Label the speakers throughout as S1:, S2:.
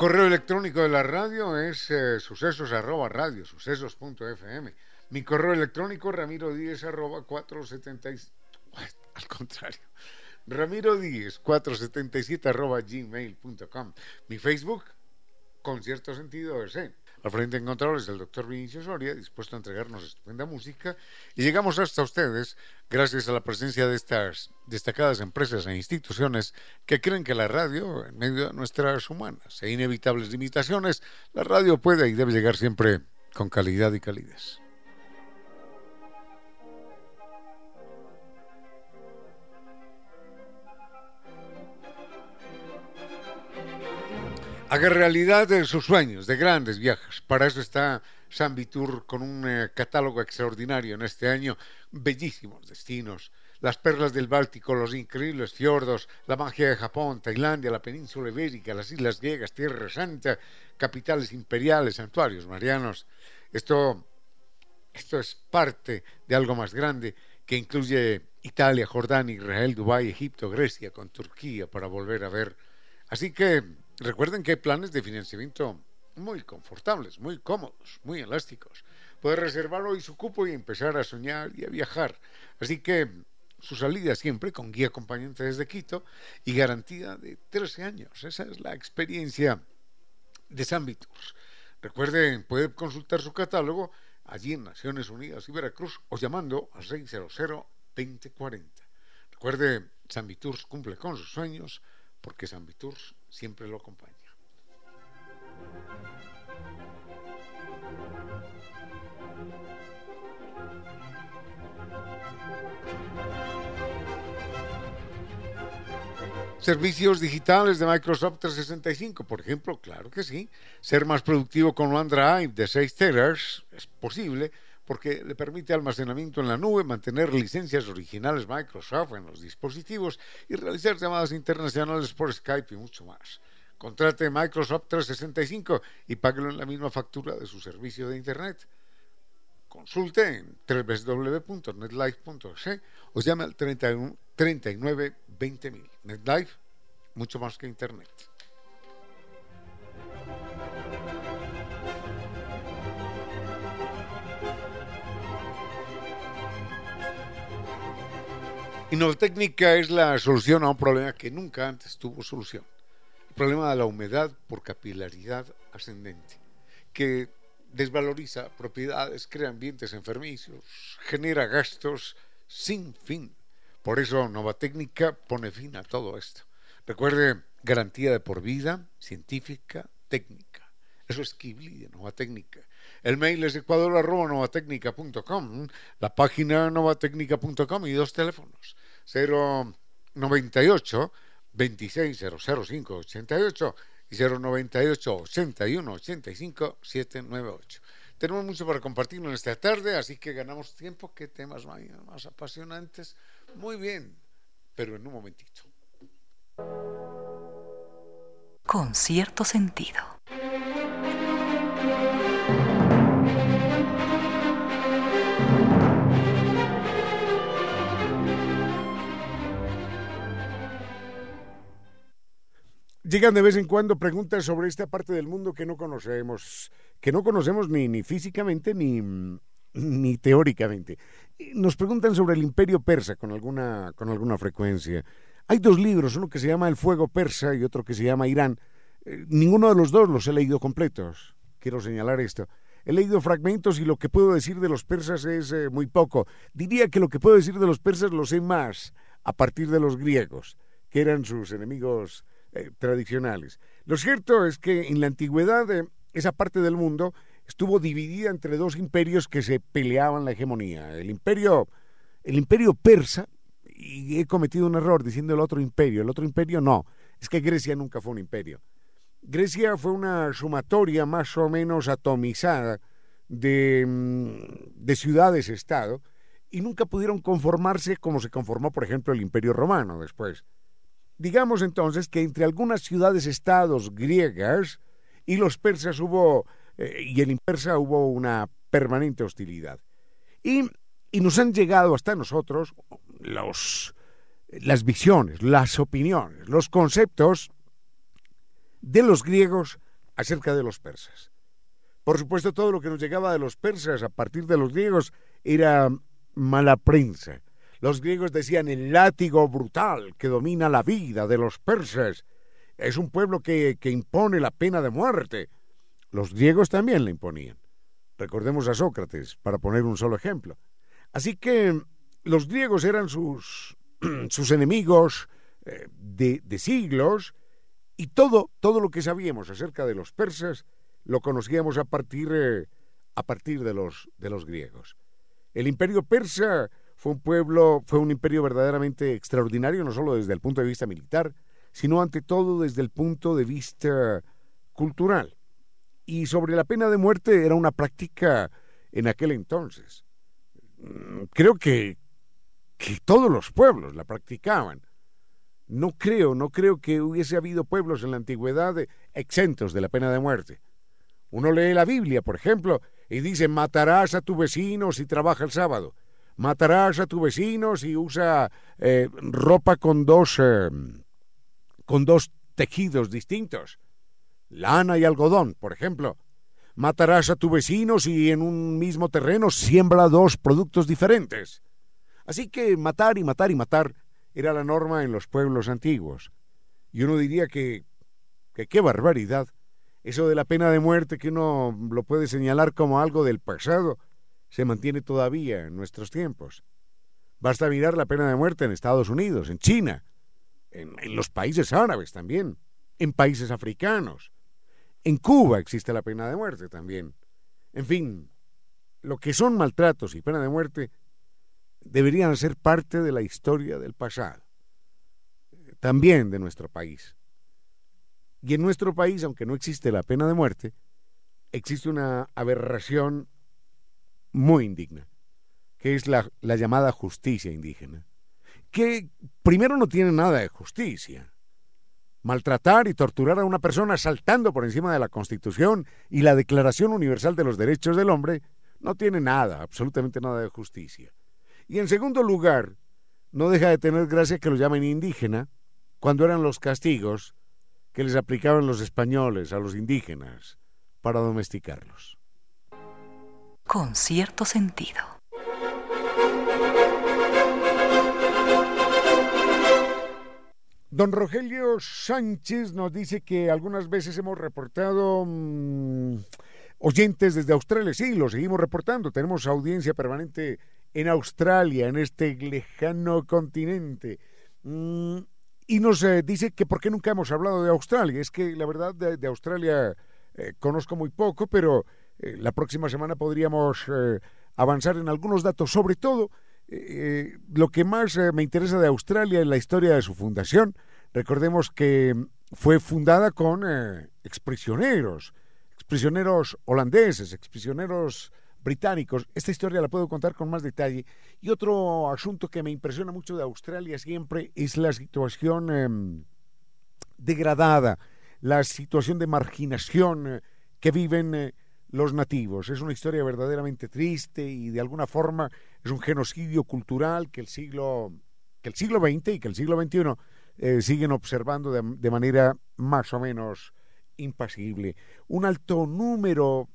S1: Correo electrónico de la radio es eh, sucesos arroba radio, sucesos.fm. Mi correo electrónico ramiro 10 arroba 477, al contrario, ramiro 10 477 arroba gmail.com. Mi Facebook, con cierto sentido, es eh, al frente en controles del doctor Vinicio Soria, dispuesto a entregarnos estupenda música. Y llegamos hasta ustedes gracias a la presencia de estas destacadas empresas e instituciones que creen que la radio, en medio de nuestras humanas e inevitables limitaciones, la radio puede y debe llegar siempre con calidad y calidez. Haga realidad de sus sueños de grandes viajes. Para eso está San Vitur con un eh, catálogo extraordinario en este año, bellísimos destinos. Las perlas del Báltico, los increíbles fiordos, la magia de Japón, Tailandia, la península ibérica, las islas griegas, Tierra Santa, capitales imperiales, santuarios marianos. Esto, esto es parte de algo más grande que incluye Italia, Jordania, Israel, Dubái, Egipto, Grecia, con Turquía para volver a ver. Así que Recuerden que hay planes de financiamiento muy confortables, muy cómodos, muy elásticos. Puede reservar hoy su cupo y empezar a soñar y a viajar. Así que su salida siempre con guía acompañante desde Quito y garantía de 13 años. Esa es la experiencia de Tours. Recuerden, puede consultar su catálogo allí en Naciones Unidas y Veracruz o llamando al 600-2040. Recuerde, San Tours cumple con sus sueños porque San Tours siempre lo acompaña. Servicios digitales de Microsoft 365, por ejemplo, claro que sí. Ser más productivo con OneDrive de 6 teras es posible porque le permite almacenamiento en la nube, mantener licencias originales Microsoft en los dispositivos y realizar llamadas internacionales por Skype y mucho más. Contrate Microsoft 365 y páguelo en la misma factura de su servicio de Internet. Consulte en www.netlife.es o llame al 31, 39 20.000. NetLife, mucho más que Internet. Innovatécnica es la solución a un problema que nunca antes tuvo solución. El problema de la humedad por capilaridad ascendente, que desvaloriza propiedades, crea ambientes enfermizos, genera gastos sin fin. Por eso Novatécnica pone fin a todo esto. Recuerde, garantía de por vida, científica, técnica. Es Eso es Kibli de Nova Técnica. El mail es ecuador.novatecnica.com, la página novatecnica.com y dos teléfonos. 098 2600588 y 098 81 85 798. Tenemos mucho para compartir en esta tarde, así que ganamos tiempo. ¿Qué temas más apasionantes? Muy bien, pero en un momentito.
S2: Con cierto sentido.
S1: Llegan de vez en cuando preguntas sobre esta parte del mundo que no conocemos, que no conocemos ni, ni físicamente ni, ni teóricamente. Nos preguntan sobre el imperio persa con alguna, con alguna frecuencia. Hay dos libros, uno que se llama El fuego persa y otro que se llama Irán. Eh, ninguno de los dos los he leído completos. Quiero señalar esto. He leído fragmentos y lo que puedo decir de los persas es eh, muy poco. Diría que lo que puedo decir de los persas lo sé más a partir de los griegos, que eran sus enemigos eh, tradicionales. Lo cierto es que en la antigüedad eh, esa parte del mundo estuvo dividida entre dos imperios que se peleaban la hegemonía. El imperio, el imperio persa, y he cometido un error diciendo el otro imperio, el otro imperio no, es que Grecia nunca fue un imperio. Grecia fue una sumatoria más o menos atomizada de, mm, de ciudades-estado y nunca pudieron conformarse como se conformó, por ejemplo, el imperio romano después. Digamos entonces que entre algunas ciudades-estados griegas y los persas hubo, eh, y el impersa hubo una permanente hostilidad. Y, y nos han llegado hasta nosotros los, las visiones, las opiniones, los conceptos de los griegos acerca de los persas. Por supuesto, todo lo que nos llegaba de los persas a partir de los griegos era mala prensa, los griegos decían el látigo brutal que domina la vida de los persas. Es un pueblo que, que impone la pena de muerte. Los griegos también la imponían. Recordemos a Sócrates, para poner un solo ejemplo. Así que los griegos eran sus, sus enemigos eh, de, de, siglos y todo, todo lo que sabíamos acerca de los persas lo conocíamos a partir, eh, a partir de, los, de los griegos. El imperio persa fue un pueblo, fue un imperio verdaderamente extraordinario, no solo desde el punto de vista militar, sino ante todo desde el punto de vista cultural. Y sobre la pena de muerte era una práctica en aquel entonces. Mm, creo que, que todos los pueblos la practicaban. No creo, no creo que hubiese habido pueblos en la antigüedad exentos de la pena de muerte. Uno lee la Biblia, por ejemplo, y dice, matarás a tu vecino si trabaja el sábado matarás a tu vecino si usa eh, ropa con dos, eh, con dos tejidos distintos, lana y algodón, por ejemplo. Matarás a tu vecino si en un mismo terreno siembra dos productos diferentes. Así que matar y matar y matar era la norma en los pueblos antiguos. Y uno diría que, que qué barbaridad. Eso de la pena de muerte que uno lo puede señalar como algo del pasado, se mantiene todavía en nuestros tiempos. Basta mirar la pena de muerte en Estados Unidos, en China, en, los países árabes también, en países africanos. En Cuba existe la pena de muerte también. En fin, lo que son maltratos y pena de muerte deberían ser parte de la historia del pasado, también de nuestro país. Y en nuestro país, aunque no existe la pena de muerte, existe una aberración muy indigna, que es la, la llamada justicia indígena, que primero no tiene nada de justicia. Maltratar y torturar a una persona saltando por encima de la Constitución y la Declaración Universal de los Derechos del Hombre no tiene nada, absolutamente nada de justicia. Y en segundo lugar, no deja de tener gracia que lo llamen indígena cuando eran los castigos que les aplicaban los españoles a los indígenas para domesticarlos
S2: con cierto sentido.
S1: Don Rogelio Sánchez nos dice que algunas veces hemos reportado mm, oyentes desde Australia. Sí, lo seguimos reportando. Tenemos audiencia permanente en Australia, en este lejano continente. Mm, y nos eh, dice que por qué nunca hemos hablado de Australia. Es que la verdad de, Australia eh, conozco muy poco, pero eh, la próxima semana podríamos avanzar en algunos datos, sobre todo lo que más me interesa de Australia es la historia de su fundación. Recordemos que fue fundada con exprisioneros, exprisioneros holandeses, exprisioneros británicos. Esta historia la puedo contar con más detalle. Y otro asunto que me impresiona mucho de Australia siempre es la situación em, degradada, la situación de marginación eh, que viven eh, los nativos. Es una historia verdaderamente triste y de alguna forma es un genocidio cultural que el siglo, que el siglo XX y que el siglo XXI eh, siguen observando de manera más o menos impasible. Un alto número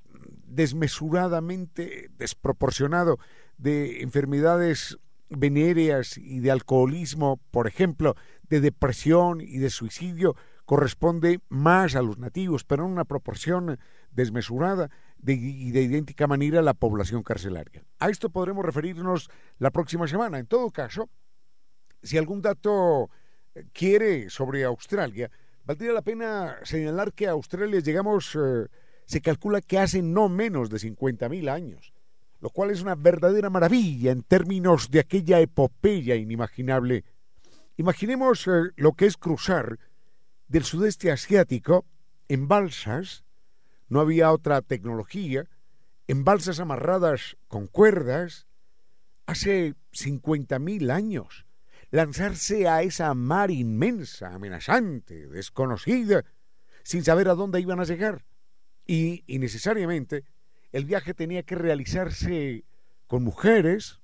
S1: desmesuradamente desproporcionado de enfermedades venéreas y de alcoholismo, por ejemplo, de depresión y de suicidio, corresponde más a los nativos, pero en una proporción desmesurada y de idéntica manera la población carcelaria. A esto podremos referirnos la próxima semana. En todo caso, si algún dato quiere sobre Australia, valdría la pena señalar que a Australia llegamos eh, se calcula que hace no menos de 50.000 años, lo cual es una verdadera maravilla en términos de aquella epopeya inimaginable. Imaginemos eh, lo que es cruzar del sudeste asiático en balsas, no había otra tecnología, en balsas amarradas con cuerdas, hace 50.000 años, lanzarse a esa mar inmensa, amenazante, desconocida, sin saber a dónde iban a llegar. Y, necesariamente el viaje tenía que realizarse con mujeres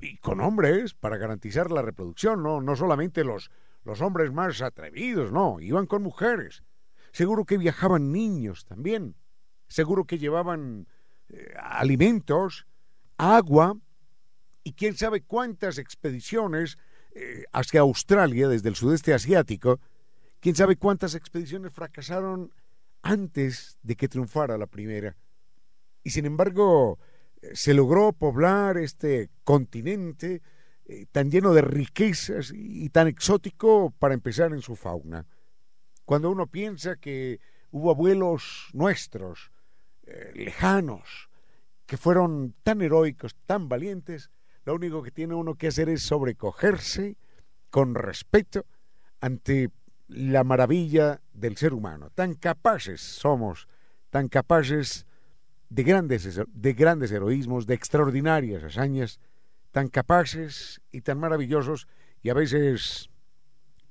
S1: y con hombres para garantizar la reproducción, no, no solamente los, los hombres más atrevidos, no, iban con mujeres. Seguro que viajaban niños también, seguro que llevaban eh, alimentos, agua y quién sabe cuántas expediciones eh, hacia Australia desde el sudeste asiático, quién sabe cuántas expediciones fracasaron antes de que triunfara la primera. Y sin embargo, eh, se logró poblar este continente tan lleno de riquezas y tan exótico para empezar en su fauna. Cuando uno piensa que hubo abuelos nuestros, eh, lejanos, que fueron tan heroicos, tan valientes, lo único que tiene uno que hacer es sobrecogerse con respeto ante la maravilla del ser humano. Tan capaces somos, tan capaces de grandes, de grandes heroísmos, de extraordinarias hazañas, tan capaces y tan maravillosos y a veces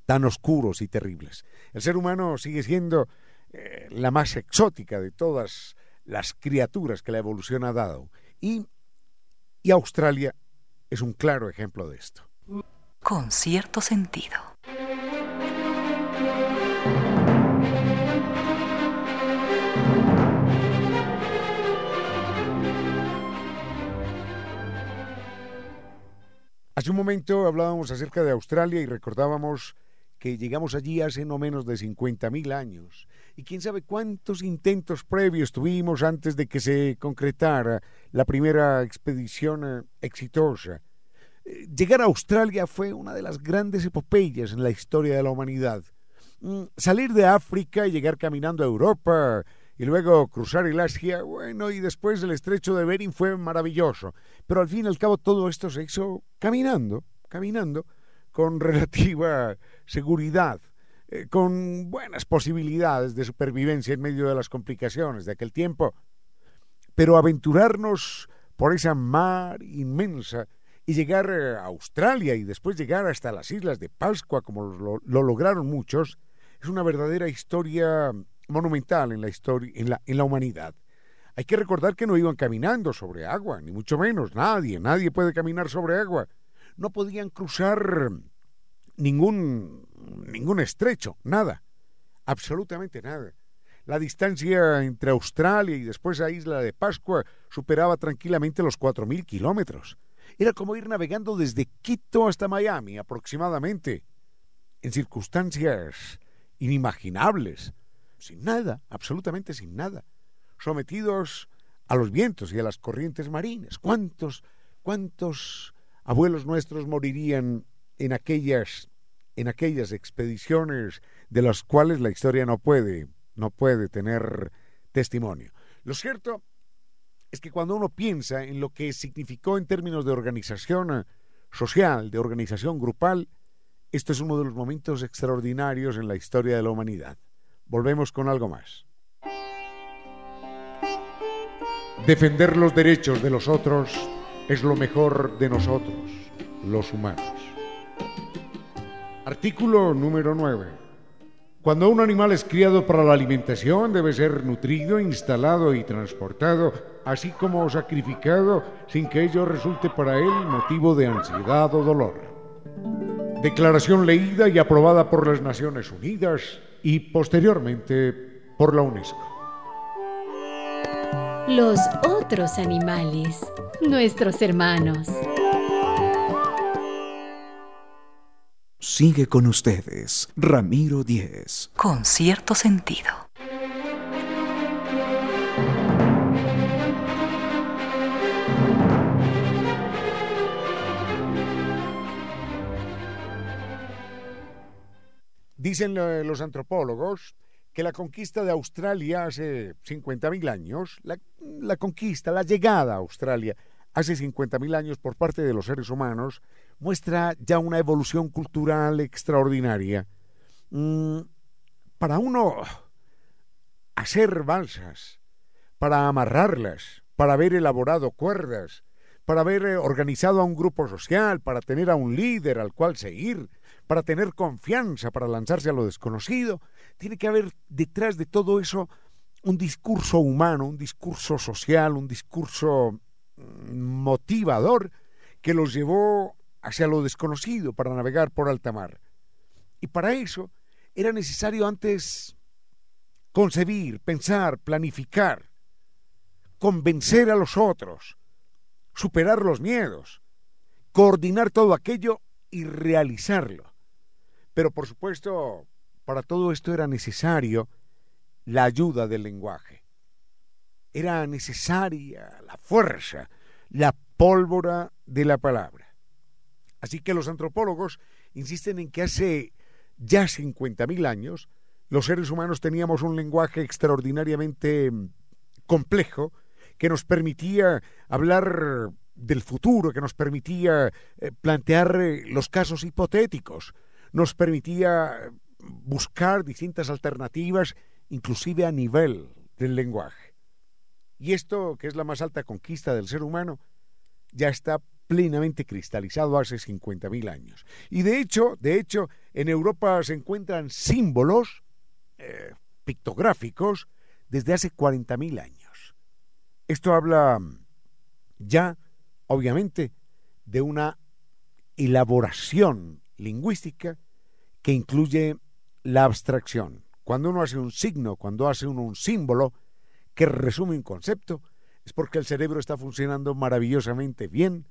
S1: tan oscuros y terribles. El ser humano sigue siendo eh, la más exótica de todas las criaturas que la evolución ha dado. Y, y Australia es un claro ejemplo de esto.
S2: Con cierto sentido.
S1: Hace un momento hablábamos acerca de Australia y recordábamos que llegamos allí hace no menos de 50.000 años. Y quién sabe cuántos intentos previos tuvimos antes de que se concretara la primera expedición eh, exitosa. Eh, llegar a Australia fue una de las grandes epopeyas en la historia de la humanidad. Mm, salir de África y llegar caminando a Europa y luego cruzar el Asia, bueno, y después el estrecho de Bering fue maravilloso. Pero al fin y al cabo todo esto se hizo caminando, caminando, con relativa seguridad, eh, con buenas posibilidades de supervivencia en medio de las complicaciones de aquel tiempo. Pero aventurarnos por esa mar inmensa y llegar a Australia y después llegar hasta las islas de Pascua, como lo, lo lograron muchos, es una verdadera historia monumental en la historia, en la humanidad. Hay que recordar que no iban caminando sobre agua, ni mucho menos, nadie, nadie puede caminar sobre agua. No podían cruzar ningún, ningún estrecho, nada, absolutamente nada. La distancia entre Australia y después a Isla de Pascua superaba tranquilamente los 4.000 kilómetros. Era como ir navegando desde Quito hasta Miami aproximadamente, en circunstancias inimaginables sin nada, absolutamente sin nada, sometidos a los vientos y a las corrientes marinas. ¿Cuántos, cuántos abuelos nuestros morirían en aquellas, en aquellas expediciones de las cuales la historia no puede, no puede tener testimonio. Lo cierto es que cuando uno piensa en lo que significó en términos de organización social, de organización grupal, esto es uno de los momentos extraordinarios en la historia de la humanidad. Volvemos con algo más. Defender los derechos de los otros es lo mejor de nosotros, los humanos. Artículo número 9. Cuando un animal es criado para la alimentación, debe ser nutrido, instalado y transportado, así como sacrificado, sin que ello resulte para él motivo de ansiedad o dolor. Declaración leída y aprobada por las Naciones Unidas y posteriormente por la UNESCO.
S3: Los otros animales, nuestros hermanos.
S4: Sigue con ustedes, Ramiro Díez.
S2: Con cierto sentido.
S1: Dicen eh, los antropólogos que la conquista de Australia hace 50.000 años, la, conquista, la llegada a Australia hace 50.000 años por parte de los seres humanos, muestra ya una evolución cultural extraordinaria. Mm, para uno hacer balsas, para amarrarlas, para haber elaborado cuerdas, para haber eh, organizado a un grupo social, para tener a un líder al cual seguir, para tener confianza, para lanzarse a lo desconocido, tiene que haber detrás de todo eso un discurso humano, un discurso social, un discurso mm, motivador que los llevó hacia lo desconocido para navegar por alta mar. Y para eso era necesario antes concebir, pensar, planificar, convencer a los otros, superar los miedos, coordinar todo aquello y realizarlo. Pero por supuesto, para todo esto era necesario la ayuda del lenguaje. Era necesaria la fuerza, la pólvora de la palabra. Así que los antropólogos insisten en que hace ya 50.000 años los seres humanos teníamos un lenguaje extraordinariamente complejo que nos permitía hablar del futuro, que nos permitía eh, plantear eh, los casos hipotéticos, nos permitía buscar distintas alternativas, inclusive a nivel del lenguaje. Y esto, que es la más alta conquista del ser humano, ya está plenamente cristalizado hace 50.000 años. Y de hecho, de hecho, en Europa se encuentran símbolos eh, pictográficos desde hace 40.000 años. Esto habla ya, obviamente, de una elaboración lingüística que incluye la abstracción. Cuando uno hace un signo, cuando hace un símbolo que resume un concepto, es porque el cerebro está funcionando maravillosamente bien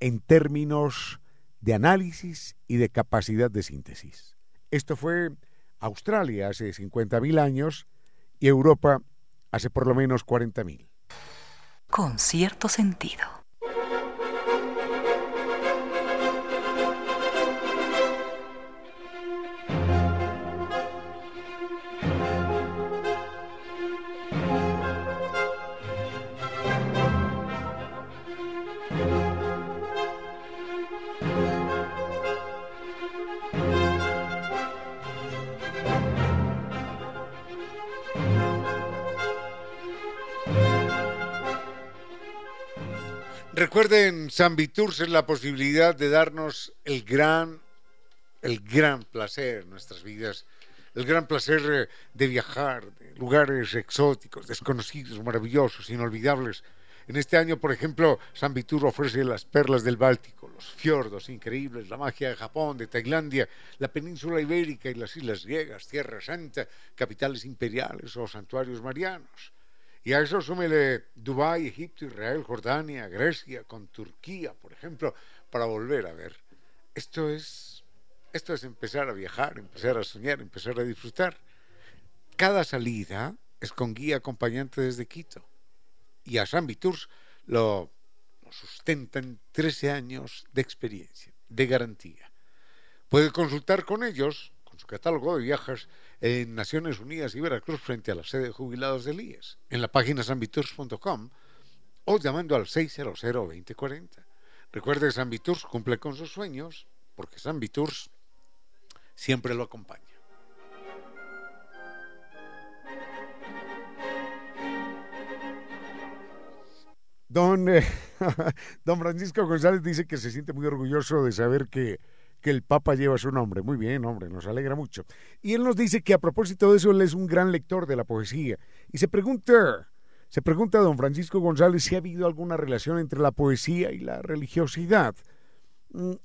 S1: en términos de análisis y de capacidad de síntesis. Esto fue Australia hace 50.000 años y Europa hace por lo menos 40.000.
S2: Con cierto sentido.
S1: Recuerden, San Viturs es la posibilidad de darnos el gran, el gran placer en nuestras vidas, el gran placer eh, de viajar, de lugares exóticos, desconocidos, maravillosos, inolvidables. En este año, por ejemplo, San Vitur ofrece las perlas del Báltico, los fiordos increíbles, la magia de Japón, de Tailandia, la península ibérica y las islas griegas, Tierra Santa, capitales imperiales o santuarios marianos. Y a eso súmele Dubái, Egipto, Israel, Jordania, Grecia, con Turquía, por ejemplo, para volver a ver. Esto es, esto es empezar a viajar, empezar a soñar, empezar a disfrutar. Cada salida es con guía acompañante desde Quito. Y a San Tours lo, lo sustentan 13 años de experiencia, de garantía. Puede consultar con ellos
S5: con su catálogo de viajes en Naciones Unidas y Veracruz frente a la sede de jubilados del IES, en la página sanvitours.com o llamando al 600-2040. Recuerde que San Viturs cumple con sus sueños porque San Viturs siempre lo acompaña.
S1: Don, eh, don Francisco González dice que se siente muy orgulloso de saber que, que el Papa lleva su nombre. Muy bien, hombre, nos alegra mucho. Y él nos dice que a propósito de eso, él es un gran lector de la poesía. Y se pregunta, se pregunta a don Francisco González si ha habido alguna relación entre la poesía y la religiosidad. Mm,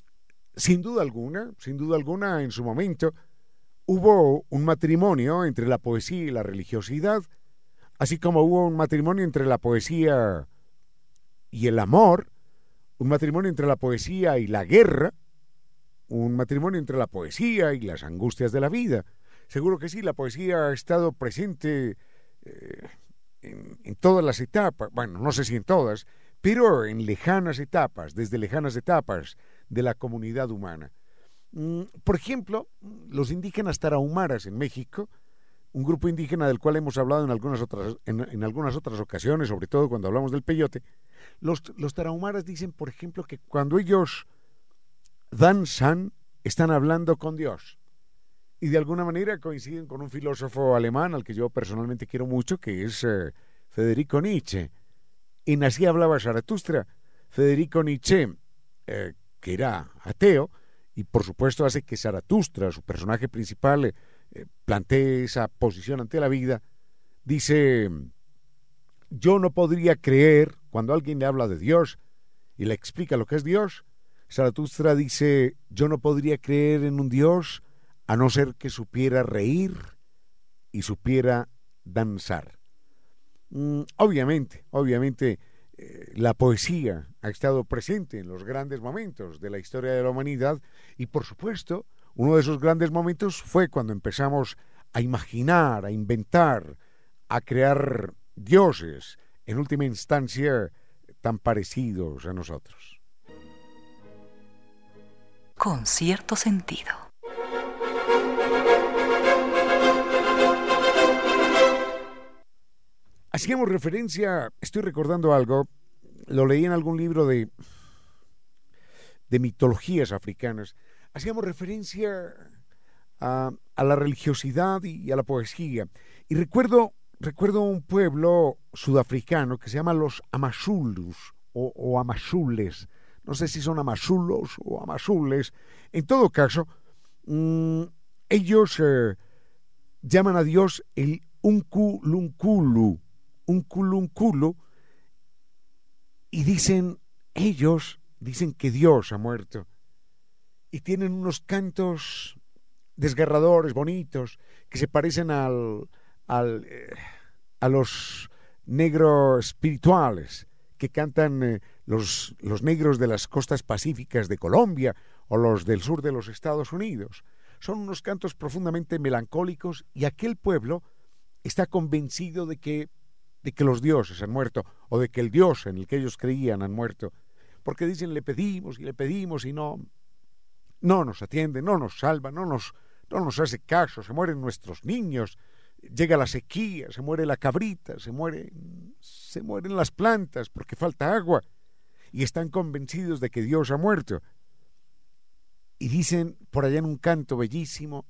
S1: sin duda alguna, sin duda alguna, en su momento, hubo un matrimonio entre la poesía y la religiosidad, así como hubo un matrimonio entre la poesía y el amor, un matrimonio entre la poesía y la guerra, un matrimonio entre la poesía y las angustias de la vida. Seguro que sí, la poesía ha estado presente eh, en, todas las etapas, bueno, no sé si en todas, pero en lejanas etapas, desde lejanas etapas de la comunidad humana. Mm, por ejemplo, los indígenas tarahumaras en México, un grupo indígena del cual hemos hablado en algunas otras, en algunas otras ocasiones, sobre todo cuando hablamos del peyote, los, los tarahumaras dicen, por ejemplo, que cuando ellos danzan, están hablando con Dios. Y de alguna manera coinciden con un filósofo alemán al que yo personalmente quiero mucho, que es eh, Federico Nietzsche. Y así hablaba Zaratustra. Federico Nietzsche, eh, que era ateo, y por supuesto hace que Zaratustra, su personaje principal, eh, plantee esa posición ante la vida, dice, yo no podría creer cuando alguien le habla de Dios y le explica lo que es Dios, Zaratustra dice, yo no podría creer en un Dios a no ser que supiera reír y supiera danzar. Mm, obviamente, obviamente, eh, la poesía ha estado presente en los grandes momentos de la historia de la humanidad y por supuesto, uno de esos grandes momentos fue cuando empezamos a imaginar, a inventar, a crear dioses, en última instancia, tan parecidos a nosotros.
S2: Con cierto sentido.
S1: Hacíamos referencia, estoy recordando algo, lo leí en algún libro de, de mitologías africanas, hacíamos referencia a, la religiosidad y a la poesía. Y recuerdo recuerdo un pueblo sudafricano que se llama los Amazulus o, o Amazules. No sé si son Amazulos o Amazules. En todo caso, mmm, ellos eh, llaman a Dios el Unkulunkulu, Unkulunkulu, y dicen, ellos dicen que Dios ha muerto. Y tienen unos cantos desgarradores, bonitos, que se parecen al, al, eh, a los negros espirituales que cantan eh, los, los negros de las costas pacíficas de Colombia o los del sur de los Estados Unidos. Son unos cantos profundamente melancólicos y aquel pueblo está convencido de que, de que los dioses han muerto o de que el dios en el que ellos creían han muerto. Porque dicen, le pedimos y le pedimos y no, no nos atiende, no nos salva, no nos, no nos hace caso, se mueren nuestros niños, llega la sequía, se muere la cabrita, se muere, se mueren las plantas porque falta agua y están convencidos de que Dios ha muerto. Y dicen por allá en un canto bellísimo,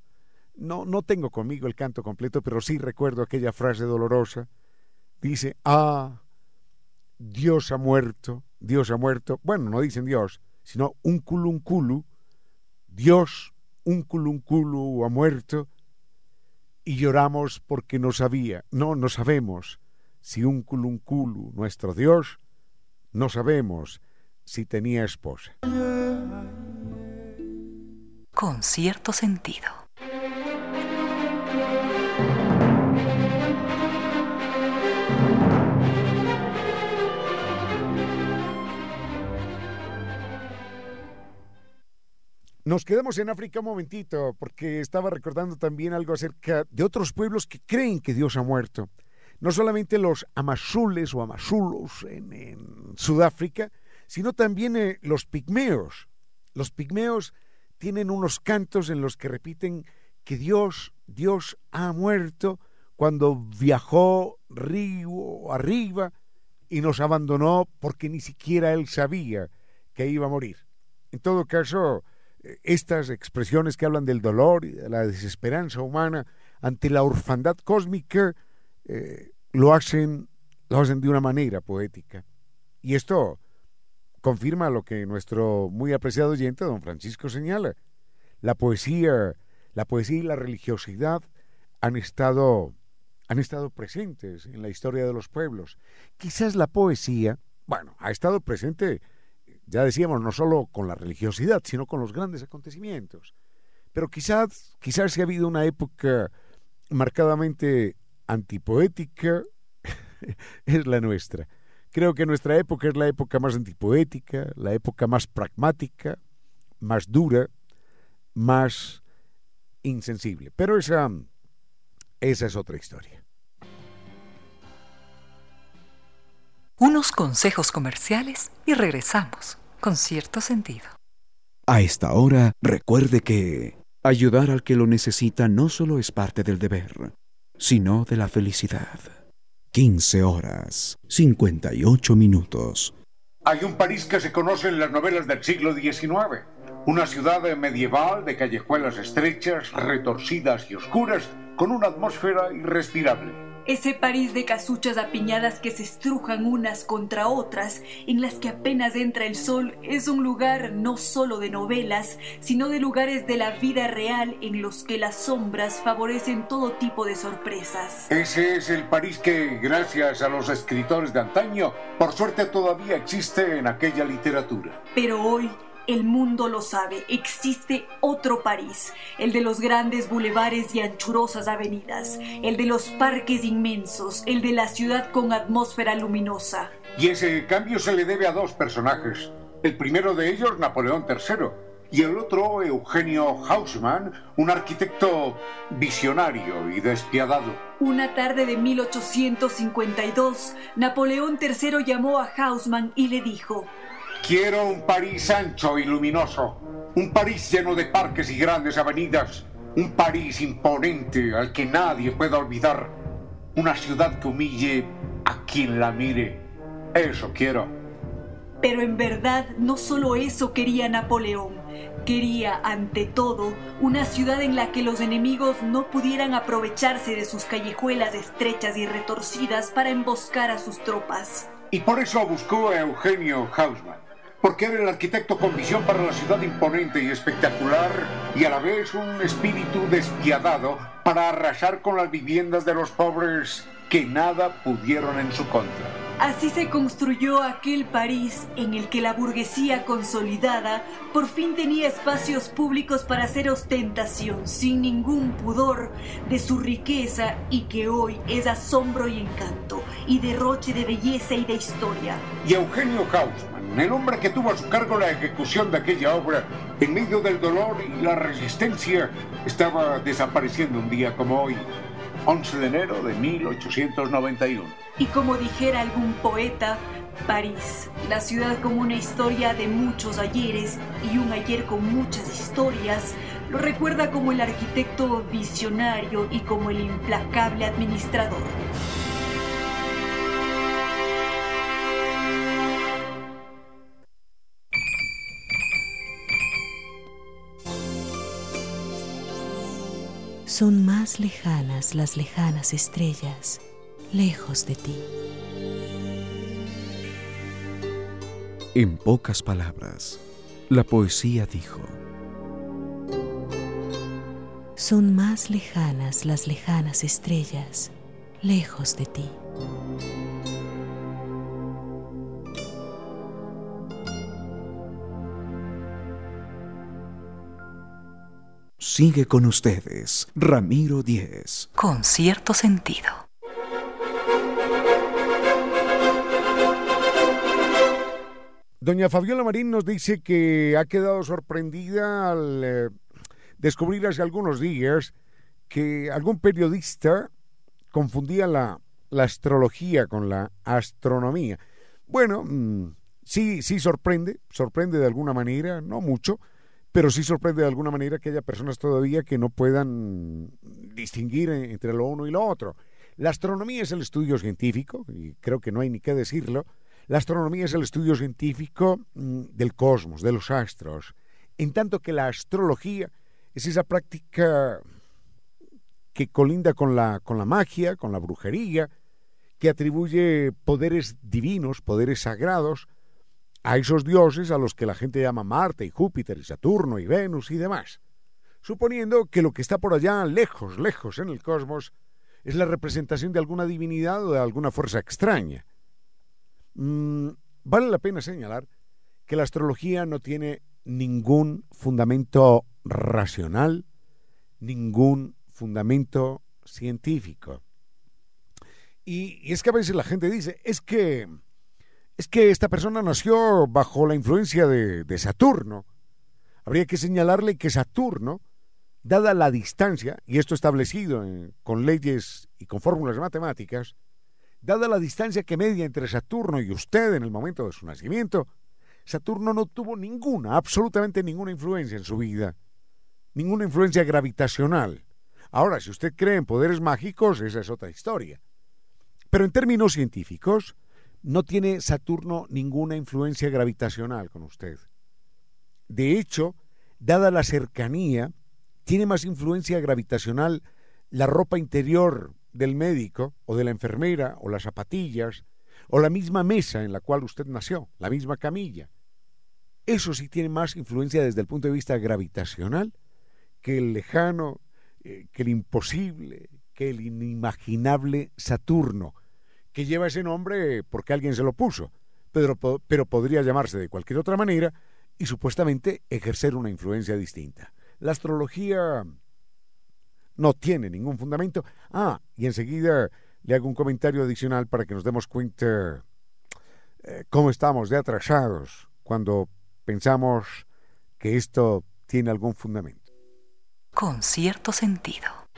S1: no, no tengo conmigo el canto completo, pero sí recuerdo aquella frase dolorosa. Dice, ah, Dios ha muerto, Dios ha muerto. Bueno, no dicen Dios, sino un culunculu. Dios, un culunculu ha muerto y lloramos porque no sabía, no, no sabemos si un culunculu, nuestro Dios, no sabemos si tenía esposa.
S2: Con cierto sentido.
S1: Nos quedamos en África un momentito, porque estaba recordando también algo acerca de otros pueblos que creen que Dios ha muerto. No solamente los amazules o amazulos en, Sudáfrica, sino también eh, los pigmeos. Los pigmeos tienen unos cantos en los que repiten
S6: que Dios, Dios ha muerto cuando viajó río arriba y nos abandonó porque ni siquiera él sabía que iba a morir. En todo caso, eh, estas expresiones que hablan del dolor y de la desesperanza humana ante la orfandad cósmica eh, lo hacen lo hacen de una manera poética. Y esto confirma lo que nuestro muy apreciado oyente, don Francisco, señala. La poesía, la poesía y la religiosidad han estado, han estado presentes en la historia de los pueblos. Quizás la poesía, bueno, ha estado presente, ya decíamos, no solo con la religiosidad, sino con los grandes acontecimientos. Pero quizás, quizás ha habido una época marcadamente antipoética es la nuestra. Creo que nuestra época es la época más antipoética, la época más pragmática, más dura, más insensible. Pero esa, esa es otra historia.
S2: Unos consejos comerciales y regresamos con cierto sentido.
S4: A esta hora, recuerde que ayudar al que lo necesita no solo es parte del deber, sino de la felicidad. 15 horas, 58 minutos.
S1: Hay un París que se conoce en las novelas del siglo XIX. Una ciudad medieval de callejuelas estrechas, retorcidas y oscuras, con una atmósfera irrespirable.
S7: Ese París de casuchas apiñadas que se estrujan unas contra otras, en las que apenas entra el sol, es un lugar no solo de novelas, sino de lugares de la vida real en los que las sombras favorecen todo tipo de sorpresas.
S1: Ese es el París que, gracias a los escritores de antaño, por suerte todavía existe en aquella literatura.
S7: Pero hoy el mundo lo sabe, existe otro París, el de los grandes bulevares y anchurosas avenidas, el de los parques inmensos, el de la ciudad con atmósfera luminosa.
S1: Y ese cambio se le debe a dos personajes. El primero de ellos, Napoleón III, y el otro, Eugenio Hausmann, un arquitecto visionario y despiadado.
S7: Una tarde de 1852, Napoleón III llamó a Hausmann y le dijo,
S1: Quiero un París ancho y luminoso, un París lleno de parques y grandes avenidas, un París imponente al que nadie pueda olvidar, una ciudad que humille a quien la mire. Eso quiero.
S7: Pero en verdad no solo eso quería Napoleón. Quería, ante todo, una ciudad en la que los enemigos no pudieran aprovecharse de sus callejuelas estrechas y retorcidas para emboscar a sus tropas.
S1: Y por eso buscó a Eugenio Hausmann porque era el arquitecto con visión para la ciudad imponente y espectacular y a la vez un espíritu despiadado para arrasar con las viviendas de los pobres que nada pudieron en su contra.
S7: Así se construyó aquel París en el que la burguesía consolidada por fin tenía espacios públicos para hacer ostentación sin ningún pudor de su riqueza y que hoy es asombro y encanto y derroche de belleza y de historia.
S1: Y Eugenio Hausmann, el hombre que tuvo a su cargo la ejecución de aquella obra, en medio del dolor y la resistencia, estaba desapareciendo un día como hoy 11 de enero de 1891.
S7: Y como dijera algún poeta, París, la ciudad como una historia de muchos ayeres y un ayer con muchas historias, lo recuerda como el arquitecto visionario y como el implacable administrador.
S3: Son más lejanas las lejanas estrellas, lejos de ti.
S4: En pocas palabras, la poesía dijo,
S3: Son más lejanas las lejanas estrellas, lejos de ti.
S4: Sigue con ustedes, Ramiro Díez.
S2: Con cierto sentido.
S6: Doña Fabiola Marín nos dice que ha quedado sorprendida al eh, descubrir hace algunos días que algún periodista confundía la, la astrología con la astronomía. Bueno, mm, sí, sí sorprende, sorprende de alguna manera, no mucho,
S1: pero sí sorprende de alguna manera que haya personas todavía que no puedan distinguir entre lo uno y lo otro. La astronomía es el estudio científico, y creo que no hay ni qué decirlo, la astronomía es el estudio científico mm, del cosmos, de los astros, en tanto que la astrología es esa práctica que colinda con la, con la magia, con la brujería, que atribuye poderes divinos, poderes sagrados, a esos dioses a los que la gente llama Marte y Júpiter y Saturno y Venus y demás, suponiendo que lo que está por allá lejos, lejos en el cosmos, es la representación de alguna divinidad o de alguna fuerza extraña. Mm, vale la pena señalar que la astrología no tiene ningún fundamento racional, ningún fundamento científico. Y, y, es que a veces la gente dice, es que es que esta persona nació bajo la influencia de, Saturno. Habría que señalarle que Saturno, dada la distancia, y esto establecido con leyes y con fórmulas matemáticas, dada la distancia que media entre Saturno y usted en el momento de su nacimiento, Saturno no tuvo ninguna, absolutamente ninguna influencia en su vida, ninguna influencia gravitacional. Ahora, si usted cree en poderes mágicos, esa es otra historia. Pero en términos científicos, no tiene Saturno ninguna influencia gravitacional con usted. De hecho, dada la cercanía, tiene más influencia gravitacional la ropa interior del médico o de la enfermera o las zapatillas o la misma mesa en la cual usted nació, la misma camilla. Eso sí tiene más influencia desde el punto de vista gravitacional que el lejano, eh, que el imposible, que el inimaginable Saturno, que lleva ese nombre porque alguien se lo puso, pero, pero podría llamarse de cualquier otra manera y supuestamente ejercer una influencia distinta. La astrología no tiene ningún fundamento. Ah, y enseguida le hago un comentario adicional para que nos demos cuenta eh, cómo estamos de atrasados cuando pensamos que esto tiene algún fundamento.
S2: Con cierto sentido.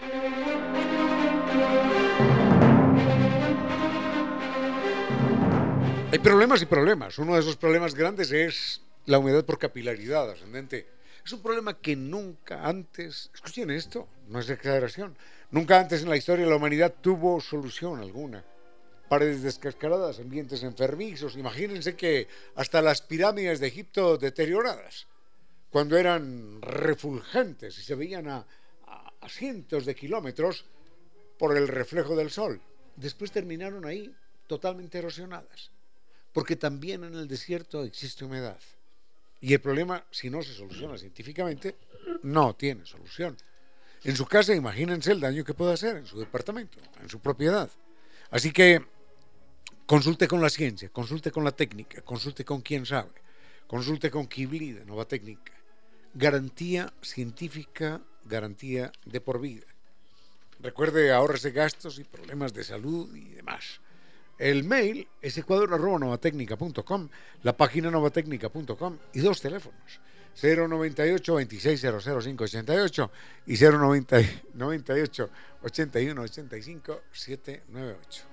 S8: Hay problemas y problemas. Uno de esos problemas grandes es la humedad por capilaridad ascendente. Es un problema que nunca antes, escuchen esto, no es exageración, nunca antes en la historia de la humanidad tuvo solución alguna. Paredes descascaradas, ambientes enfermizos, imagínense que hasta las pirámides de Egipto deterioradas, cuando eran refulgentes y se veían a, a cientos de kilómetros por el reflejo del sol, después terminaron ahí totalmente erosionadas porque también en el desierto existe humedad. Y el problema, si no se soluciona científicamente, no tiene solución. En su casa, imagínense el daño que puede hacer en su departamento, en su propiedad. Así que consulte con la ciencia, consulte con la técnica, consulte con quien sabe, consulte con Kibli de Nueva Técnica. Garantía científica, garantía de por vida. Recuerde ahorros de gastos y problemas de salud y demás. El mail es ecuador.novatecnica.com, la página novatecnica.com y dos teléfonos. 098 2600588 y 098 81 85 798.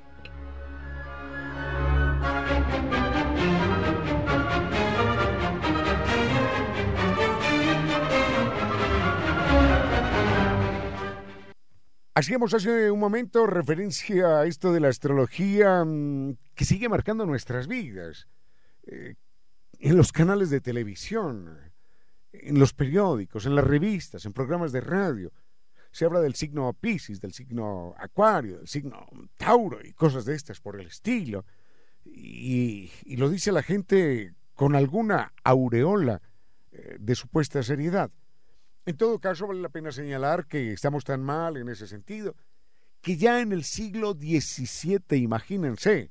S1: Hacíamos hace un momento referencia a esto de la astrología mm, que sigue marcando nuestras vidas. Eh, en los canales de televisión, en los periódicos, en las revistas, en programas de radio. Se habla del signo Pisces, del signo Acuario, del signo Tauro y cosas de estas por el estilo. Y, lo dice la gente con alguna aureola eh, de supuesta seriedad. En todo caso, vale la pena señalar que estamos tan mal en ese sentido, que ya en el siglo XVII, imagínense,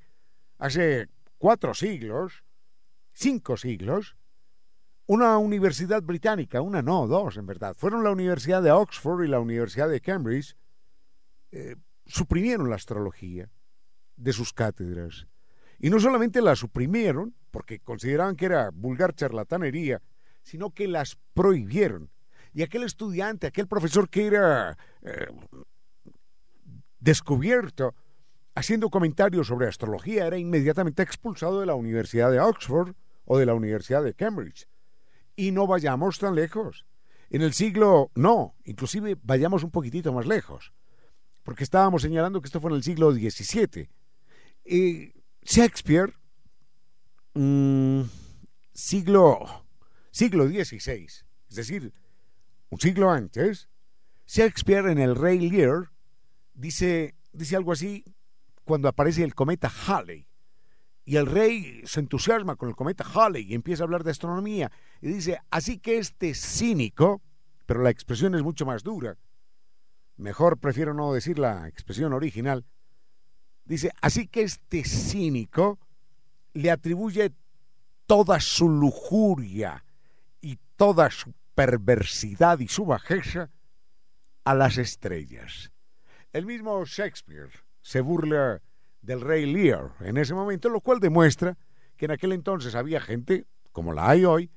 S1: hace cuatro siglos, cinco siglos, una universidad británica, una no, dos en verdad, fueron la Universidad de Oxford y la Universidad de Cambridge, eh, suprimieron la astrología de sus cátedras. Y no solamente la suprimieron, porque consideraban que era vulgar charlatanería, sino que las prohibieron y aquel estudiante, aquel profesor que era eh, descubierto haciendo comentarios sobre astrología era inmediatamente expulsado de la Universidad de Oxford o de la Universidad de Cambridge. Y no vayamos tan lejos. En el siglo, no, inclusive vayamos un poquitito más lejos, porque estábamos señalando que esto fue en el siglo XVII. Eh, Shakespeare, mm, siglo, siglo XVI, es decir, un siglo antes, Shakespeare en el Rey Lear dice, dice algo así cuando aparece el cometa Halley. Y el rey se entusiasma con el cometa Halley y empieza a hablar de astronomía. Y dice, así que este cínico, pero la expresión es mucho más dura, mejor prefiero no decir la expresión original, dice, así que este cínico le atribuye toda su lujuria y toda su perversidad y su bajeza a las estrellas. El mismo Shakespeare se burla del rey Lear en ese momento, lo cual demuestra que en aquel entonces había gente, como la hay hoy,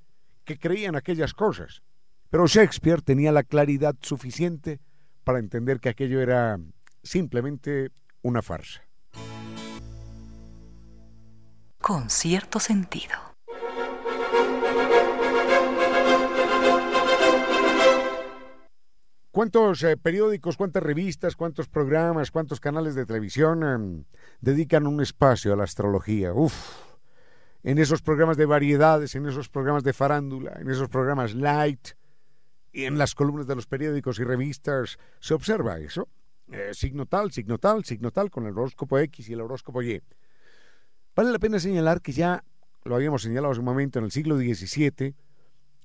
S1: que creían aquellas cosas. Pero Shakespeare tenía la claridad suficiente para entender que aquello era simplemente una farsa.
S2: Con cierto sentido.
S1: ¿Cuántos eh, periódicos, cuántas revistas, cuántos programas, cuántos canales de televisión em, dedican un espacio a la astrología? Uf, en esos programas de variedades, en esos programas de farándula, en esos programas light, y en las columnas de los periódicos y revistas se observa eso. Eh, signo tal, signo tal, signo tal, con el horóscopo X y el horóscopo Y. Vale la pena señalar que ya lo habíamos señalado hace un momento, en el siglo XVII,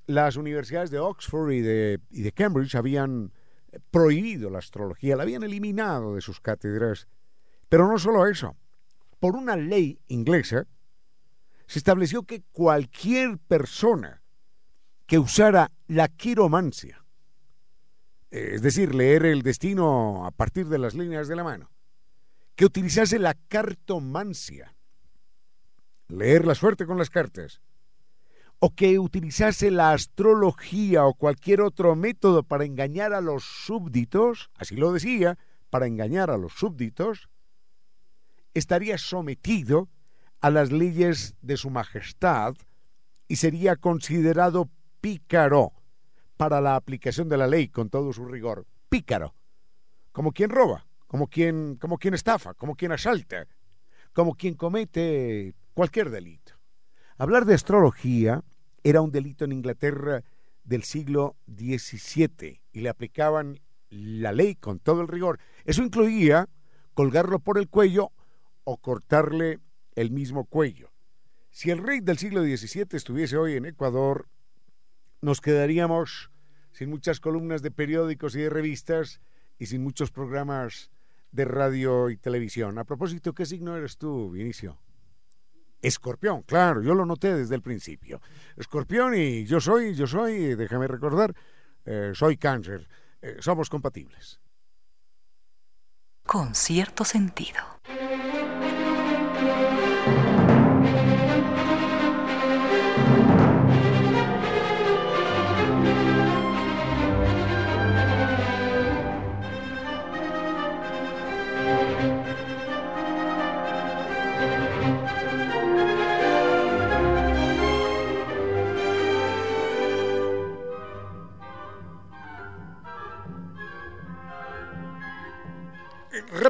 S1: las universidades de Oxford y de, y de Cambridge habían prohibido la astrología, la habían eliminado de sus cátedras. Pero no solo eso, por una ley inglesa se estableció que cualquier persona que usara la quiromancia, es decir, leer el destino a partir de las líneas de la mano, que utilizase la cartomancia, leer la suerte con las cartas, o que utilizase la astrología o cualquier otro método para engañar a los súbditos, así lo decía, para engañar a los súbditos, estaría sometido a las leyes de su majestad y sería considerado pícaro para la aplicación de la ley con todo su rigor. Pícaro, como quien roba, como quien, como quien estafa, como quien asalta, como quien comete cualquier delito. Hablar de astrología era un delito en Inglaterra del siglo XVII y le aplicaban la ley con todo el rigor. Eso incluía colgarlo por el cuello o cortarle el mismo cuello. Si el rey del siglo XVII estuviese hoy en Ecuador, nos quedaríamos sin muchas columnas de periódicos y de revistas y sin muchos programas de radio y televisión. A propósito, ¿qué signo eres tú, Vinicio? Escorpión, claro, yo lo noté desde el principio. Escorpión y yo soy, yo soy, déjame recordar, eh, soy cáncer. Eh, somos compatibles.
S2: Con cierto sentido.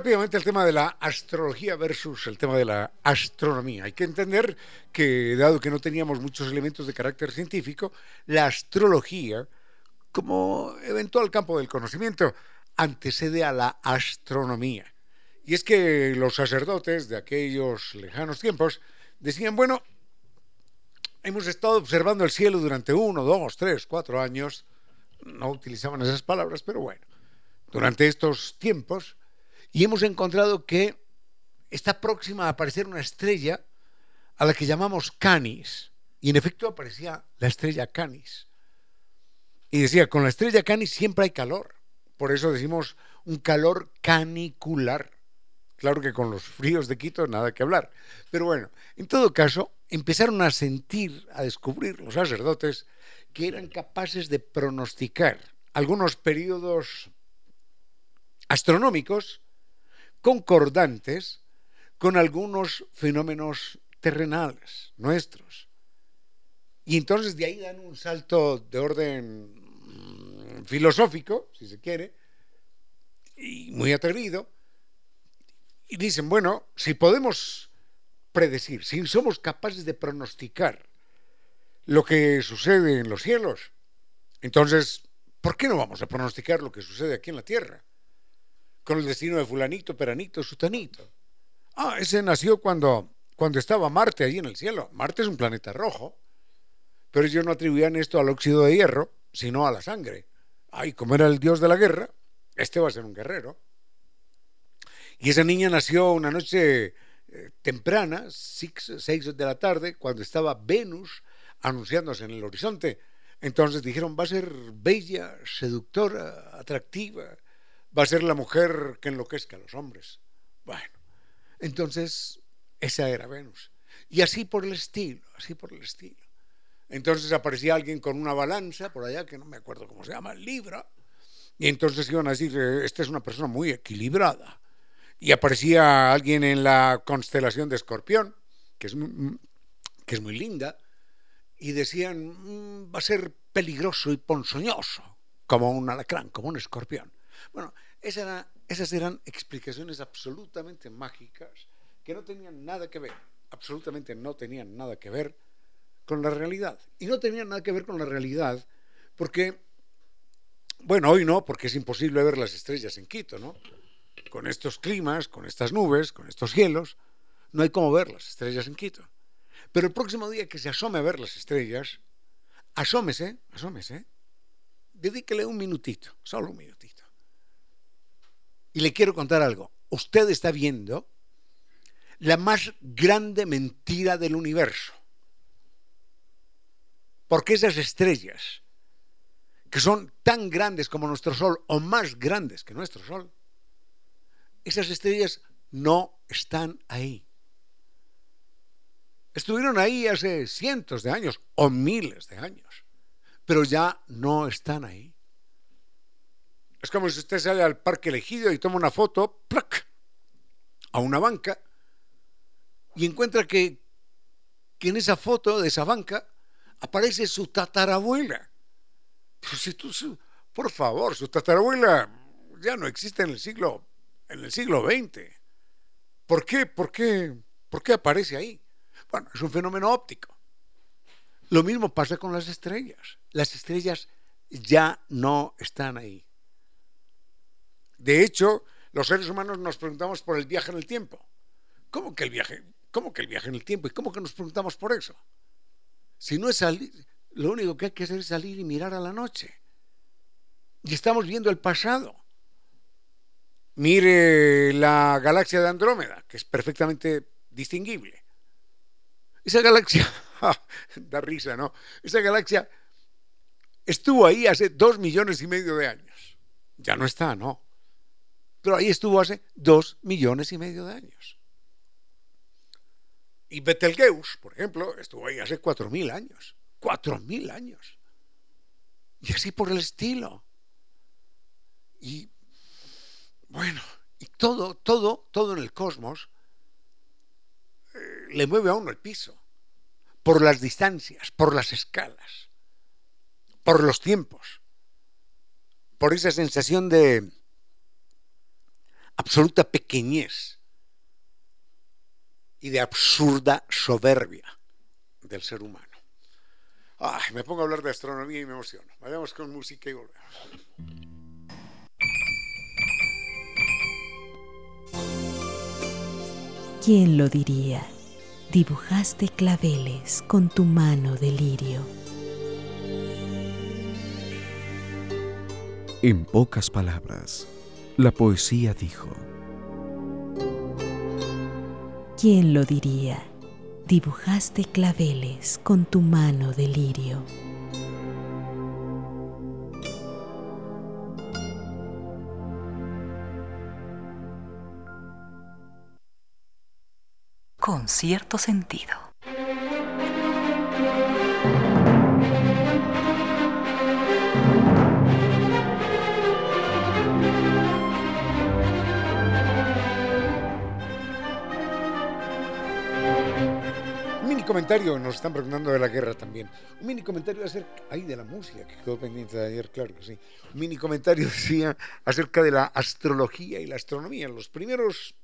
S9: Rápidamente el tema de la astrología versus el tema de la astronomía. Hay que entender que, dado que no teníamos muchos elementos de carácter científico, la astrología, como eventual campo del conocimiento, antecede a la astronomía. Y es que los sacerdotes de aquellos lejanos tiempos decían, bueno, hemos estado observando el cielo durante uno, dos, tres, cuatro años, no utilizaban esas palabras, pero bueno, durante estos tiempos, y hemos encontrado que está próxima a aparecer una estrella a la que llamamos Canis. Y en efecto aparecía la estrella Canis. Y decía, con la estrella Canis siempre hay calor. Por eso decimos un calor canicular. Claro que con los fríos de Quito nada que hablar. Pero bueno, en todo caso, empezaron a sentir, a descubrir los sacerdotes que eran capaces de pronosticar algunos periodos astronómicos concordantes con algunos fenómenos terrenales nuestros.
S1: Y entonces de ahí dan un salto de orden mm, filosófico, si se quiere, y muy atrevido, y dicen, bueno, si podemos predecir, si somos capaces de pronosticar lo que sucede en los cielos, entonces, ¿por qué no vamos a pronosticar lo que sucede aquí en la tierra? Con el destino de fulanito, peranito, sutanito. Ah, ese nació cuando, cuando estaba Marte allí en el cielo. Marte es un planeta rojo. Pero ellos no atribuían esto al óxido de hierro, sino a la sangre. Ay, como era el dios de la guerra, este va a ser un guerrero. Y esa niña nació una noche eh, temprana, seis de la tarde, cuando estaba Venus anunciándose en el horizonte. Entonces dijeron, va a ser bella, seductora, atractiva, va a ser la mujer que enloquezca a los hombres. Bueno, entonces esa era Venus. Y así por el estilo, así por el estilo. Entonces aparecía alguien con una balanza por allá, que no me acuerdo cómo se llama, el libro, y entonces iban a decir, eh, esta es una persona muy equilibrada. Y aparecía alguien en la constelación de Escorpión, que es, que es muy linda, y decían, mm, va a ser peligroso y ponzoñoso, como un alacrán, como un escorpión. Bueno, esas eran explicaciones absolutamente mágicas que no tenían nada que ver, absolutamente no tenían nada que ver con la realidad. Y no tenían nada que ver con la realidad porque, bueno, hoy no, porque es imposible ver las estrellas en Quito, ¿no? Con estos climas, con estas nubes, con estos cielos, no hay cómo ver las estrellas en Quito. Pero el próximo día que se asome a ver las estrellas, asómese, asómese, dedíquele un minutito, solo un minutito. Y le quiero contar algo. Usted está viendo la más grande mentira del universo. Porque esas estrellas, que son tan grandes como nuestro Sol o más grandes que nuestro Sol, esas estrellas no están ahí. Estuvieron ahí hace cientos de años o miles de años, pero ya no están ahí. Es como si usted sale al parque elegido y toma una foto a una banca y encuentra que, en esa foto de esa banca aparece su tatarabuela. por favor, su tatarabuela ya no existe en el siglo, en el siglo XX. ¿Por qué? ¿Por qué? ¿Por qué aparece ahí? Bueno, es un fenómeno óptico. Lo mismo pasa con las estrellas. Las estrellas ya no están ahí. De hecho, los seres humanos nos preguntamos por el viaje en el tiempo. ¿Cómo que el viaje? ¿Cómo que el viaje en el tiempo? ¿Y cómo que nos preguntamos por eso? Si no es salir, lo único que hay que hacer es salir y mirar a la noche. Y estamos viendo el pasado. Mire la galaxia de Andrómeda, que es perfectamente distinguible. Esa galaxia, da risa, ¿no? Esa galaxia estuvo ahí hace dos millones y medio de años. Ya no está, ¿no? Pero ahí estuvo hace dos millones y medio de años. Y Betelgeuse, por ejemplo, estuvo ahí hace cuatro mil años. Cuatro mil años. Y así por el estilo. Y bueno, y todo, todo, todo en el cosmos le mueve a uno el piso, por las distancias, por las escalas, por los tiempos, por esa sensación de absoluta pequeñez y de absurda soberbia del ser humano. Ay, me pongo a hablar de astronomía y me emociono. Vayamos con música y volvemos.
S3: ¿Quién lo diría? dibujaste claveles con tu mano de lirio.
S4: En pocas palabras, la poesía dijo,
S3: ¿Quién lo diría? Dibujaste claveles con tu mano de lirio.
S2: con cierto sentido.
S1: Comentario, nos están preguntando de la guerra también. Un mini comentario acerca, ay, de la música, que quedó pendiente de ayer, claro que sí. Un mini comentario decía acerca de la astrología y la astronomía. Los primeros,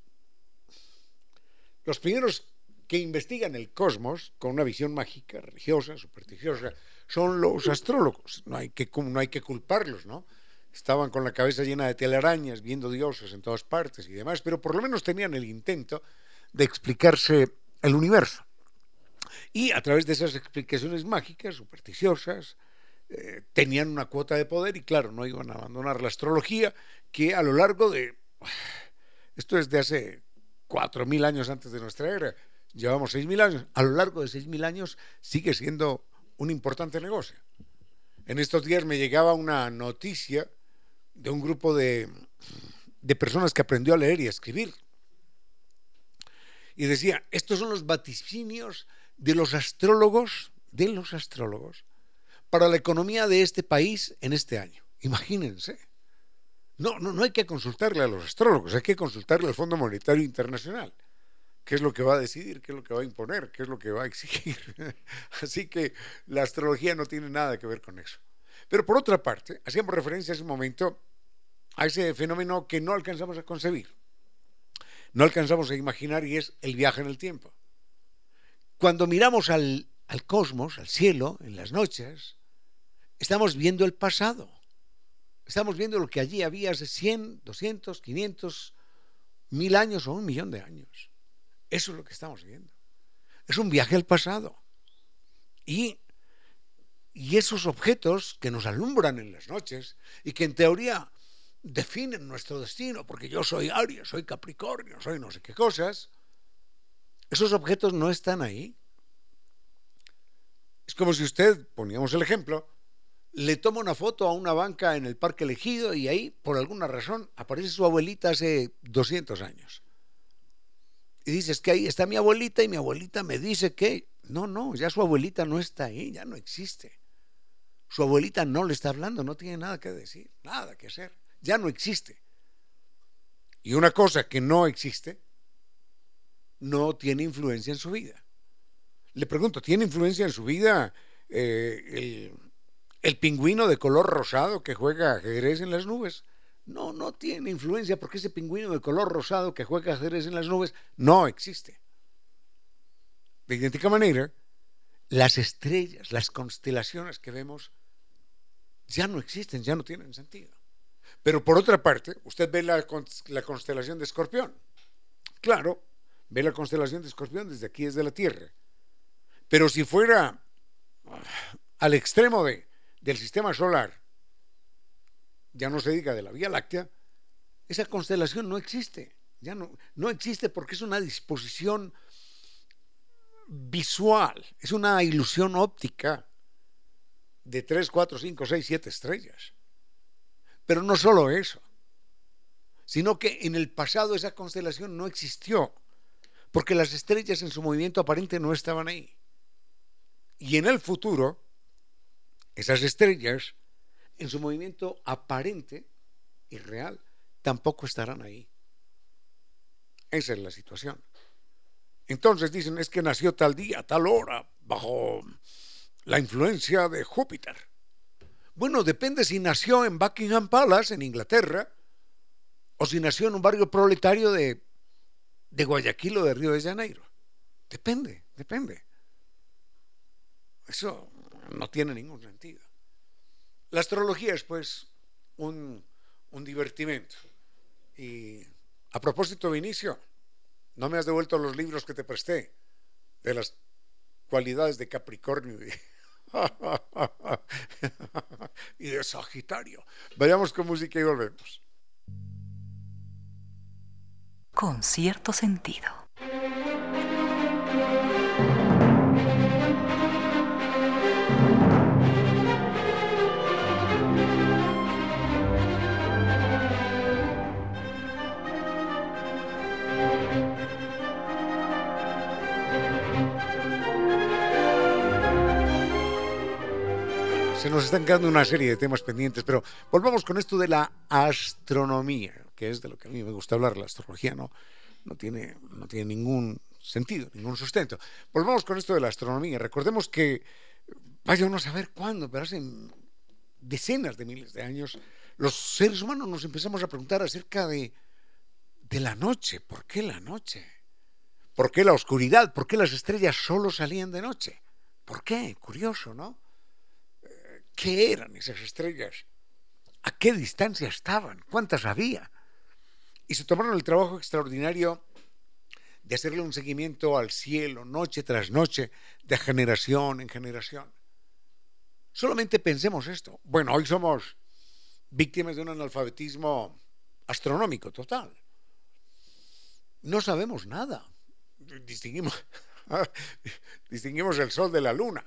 S1: los primeros que investigan el cosmos con una visión mágica, religiosa, supersticiosa, son los astrólogos. No hay que, no hay que culparlos, ¿no? Estaban con la cabeza llena de telarañas, viendo dioses en todas partes y demás, pero por lo menos tenían el intento de explicarse el universo. Y a través de esas explicaciones mágicas, supersticiosas, eh, tenían una cuota de poder y claro, no iban a abandonar la astrología, que a lo largo de... Esto es de hace cuatro mil años antes de nuestra era, llevamos seis mil años, a lo largo de seis mil años sigue siendo un importante negocio. En estos días me llegaba una noticia de un grupo de, de personas que aprendió a leer y a escribir. Y decía, estos son los vaticinios de los astrólogos, de los astrólogos, para la economía de este país en este año. Imagínense. No, no, no hay que consultarle a los astrólogos, hay que consultarle al Fondo Monetario Internacional. ¿Qué es lo que va a decidir? ¿Qué es lo que va a imponer? ¿Qué es lo que va a exigir? Así que la astrología no tiene nada que ver con eso. Pero por otra parte, hacíamos referencia hace un momento a ese fenómeno que no alcanzamos a concebir, no alcanzamos a imaginar y es el viaje en el tiempo. Cuando miramos al, cosmos, al cielo, en las noches, estamos viendo el pasado. Estamos viendo lo que allí había hace 100, 200, 500, mil años o un millón de años. Eso es lo que estamos viendo. Es un viaje al pasado. Y, y esos objetos que nos alumbran en las noches y que en teoría definen nuestro destino, porque yo soy Aries, soy Capricornio, soy no sé qué cosas, esos objetos no están ahí. Es como si usted, poníamos el ejemplo, le toma una foto a una banca en el parque elegido y ahí, por alguna razón, aparece su abuelita hace 200 años. Y dices que ahí está mi abuelita y mi abuelita me dice que, no, no, ya su abuelita no está ahí, ya no existe. Su abuelita no le está hablando, no tiene nada que decir, nada que hacer, ya no existe. Y una cosa que no existe no tiene influencia en su vida. Le pregunto, ¿tiene influencia en su vida eh, el, pingüino de color rosado que juega ajedrez en las nubes? No, no tiene influencia porque ese pingüino de color rosado que juega ajedrez en las nubes no existe. De idéntica manera, las estrellas, las constelaciones que vemos ya no existen, ya no tienen sentido. Pero por otra parte, usted ve la, la constelación de Escorpión. Claro, ve la constelación de Escorpión desde aquí, desde la Tierra. Pero si fuera al extremo de, del sistema solar, ya no se diga de la Vía Láctea, esa constelación no existe. Ya no, no existe porque es una disposición visual, es una ilusión óptica de 3, 4, 5, 6, 7 estrellas. Pero no solo eso, sino que en el pasado esa constelación no existió porque las estrellas en su movimiento aparente no estaban ahí. Y en el futuro, esas estrellas en su movimiento aparente y real tampoco estarán ahí. Esa es la situación. Entonces dicen, es que nació tal día, tal hora, bajo la influencia de Júpiter. Bueno, depende si nació en Buckingham Palace, en Inglaterra, o si nació en un barrio proletario de de Guayaquil o de Río de Janeiro. Depende, depende. Eso no tiene ningún sentido. La astrología es pues un, un divertimento. Y a propósito, Vinicio, no me has devuelto los libros que te presté de las cualidades de Capricornio y, y de Sagitario. Vayamos con música y volvemos
S2: con cierto sentido.
S1: Se nos están quedando una serie de temas pendientes, pero volvamos con esto de la astronomía que es de lo que a mí me gusta hablar, la astrología no, no, tiene, no tiene ningún sentido, ningún sustento. Volvamos con esto de la astronomía. Recordemos que, vaya uno a saber cuándo, pero hace decenas de miles de años, los seres humanos nos empezamos a preguntar acerca de, de la noche. ¿Por qué la noche? ¿Por qué la oscuridad? ¿Por qué las estrellas solo salían de noche? ¿Por qué? Curioso, ¿no? Eh, ¿Qué eran esas estrellas? ¿A qué distancia estaban? ¿Cuántas había? Y se tomaron el trabajo extraordinario de hacerle un seguimiento al cielo noche tras noche, de generación en generación. Solamente pensemos esto. Bueno, hoy somos víctimas de un analfabetismo astronómico total. No sabemos nada. Distinguimos, distinguimos el sol de la luna.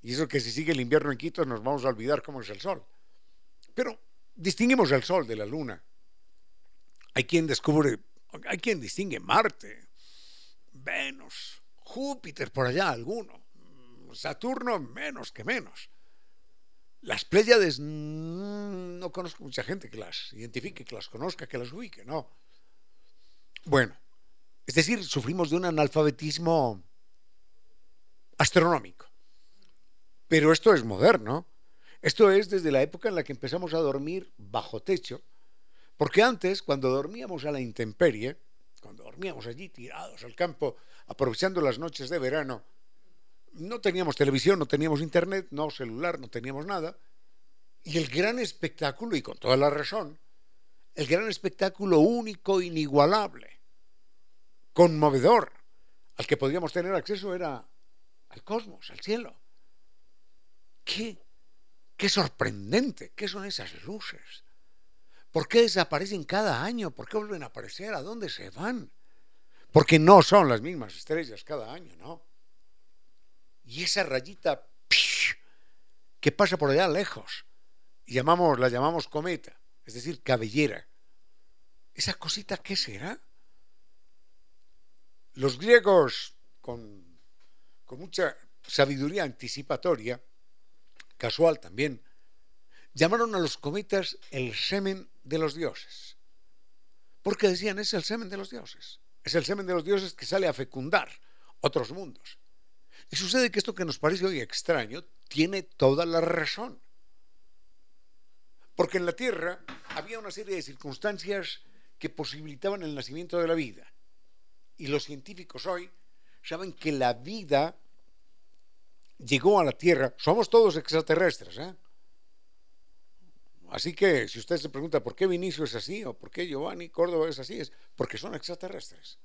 S1: Y eso que si sigue el invierno en Quito nos vamos a olvidar cómo es el sol. Pero distinguimos el sol de la luna. Hay quien descubre, hay quien distingue Marte, Venus, Júpiter, por allá alguno. Saturno menos que menos. Las Pléyades mm, no conozco mucha gente que las identifique, que las conozca, que las ubique, no. Bueno, es decir, sufrimos de un analfabetismo astronómico. Pero esto es moderno. Esto es desde la época en la que empezamos a dormir bajo techo, porque antes, cuando dormíamos a la intemperie, cuando dormíamos allí tirados al campo, aprovechando las noches de verano, no teníamos televisión, no teníamos internet, no celular, no teníamos nada. Y el gran espectáculo, y con toda la razón, el gran espectáculo único, inigualable, conmovedor, al que podíamos tener acceso era al cosmos, al cielo. ¿Qué? Qué sorprendente, ¿qué son esas luces? ¿Por qué desaparecen cada año? ¿Por qué vuelven a aparecer? ¿A dónde se van? Porque no son las mismas estrellas cada año, ¿no? Y esa rayita que pasa por allá lejos, llamamos, la llamamos cometa, es decir, cabellera. ¿Esa cosita qué será? Los griegos, con, con mucha sabiduría anticipatoria, casual también, llamaron a los cometas el semen de los dioses. Porque decían, es el semen de los dioses. Es el semen de los dioses que sale a fecundar otros mundos. Y sucede que esto que nos parece hoy extraño tiene toda la razón. Porque en la Tierra había una serie de circunstancias que posibilitaban el nacimiento de la vida. Y los científicos hoy saben que la vida llegó a la Tierra. Somos todos extraterrestres, ¿eh? Así que si usted se pregunta por qué Vinicio es así o por qué Giovanni Córdoba es así, es porque son extraterrestres.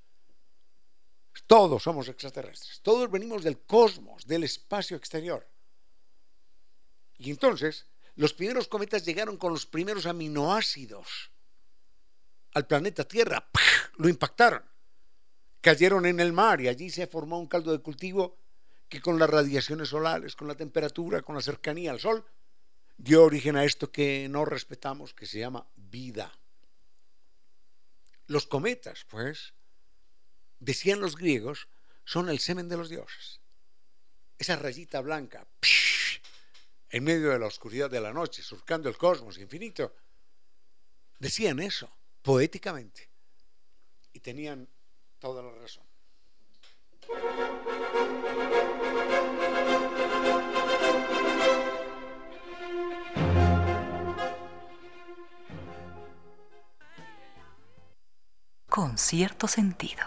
S1: Todos somos extraterrestres. Todos venimos del cosmos, del espacio exterior. Y entonces, los primeros cometas llegaron con los primeros aminoácidos al planeta Tierra. Lo impactaron. Cayeron en el mar y allí se formó un caldo de cultivo que con las radiaciones solares, con la temperatura, con la cercanía al Sol, dio origen a esto que no respetamos, que se llama vida. Los cometas, pues, decían los griegos, son el semen de los dioses. Esa rayita blanca, en medio de la oscuridad de la noche, surcando el cosmos infinito, decían eso, poéticamente. Y tenían toda la razón.
S2: Con cierto sentido.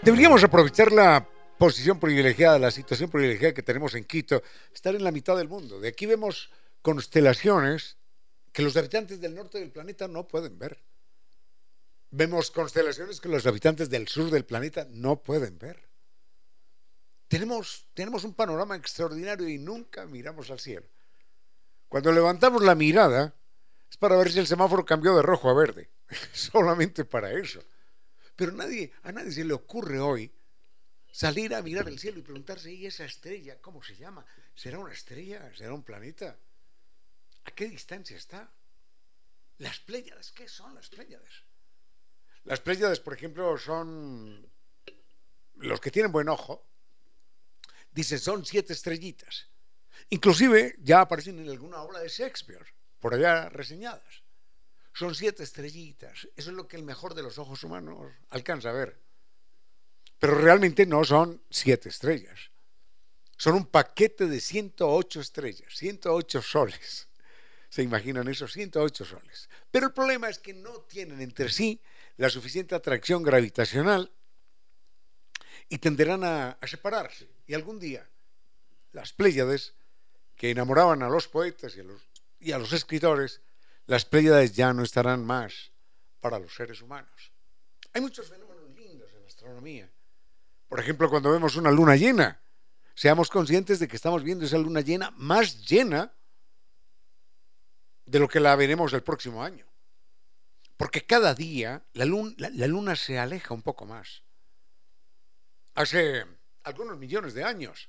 S1: Deberíamos aprovechar la posición privilegiada, la situación privilegiada que tenemos en Quito, estar en la mitad del mundo. De aquí vemos constelaciones que los habitantes del norte del planeta no pueden ver. Vemos constelaciones que los habitantes del sur del planeta no pueden ver. Tenemos, tenemos un panorama extraordinario y nunca miramos al cielo. Cuando levantamos la mirada es para ver si el semáforo cambió de rojo a verde. Solamente para eso. Pero nadie, a nadie se le ocurre hoy salir a mirar el cielo y preguntarse, ¿y esa estrella cómo se llama? ¿Será una estrella? ¿Será un planeta? ¿A qué distancia está? Las Pléyades, ¿qué son las Pléyades? Las Pléyades, por ejemplo, son los que tienen buen ojo, dicen son siete estrellitas. Inclusive ya aparecen en alguna obra de Shakespeare, por allá reseñadas. Son siete estrellitas. Eso es lo que el mejor de los ojos humanos alcanza a ver. Pero realmente no son siete estrellas. Son un paquete de 108 estrellas, 108 soles. ¿Se imaginan esos 108 soles? Pero el problema es que no tienen entre sí la suficiente atracción gravitacional y tenderán a, separarse. Y algún día las Pléyades, que enamoraban a los poetas y a los, y a los escritores, las Pléyades ya no estarán más para los seres humanos. Hay muchos fenómenos lindos en la astronomía. Por ejemplo, cuando vemos una luna llena, seamos conscientes de que estamos viendo esa luna llena más llena de lo que la veremos el próximo año. Porque cada día la luna, se aleja un poco más. Hace algunos millones de años,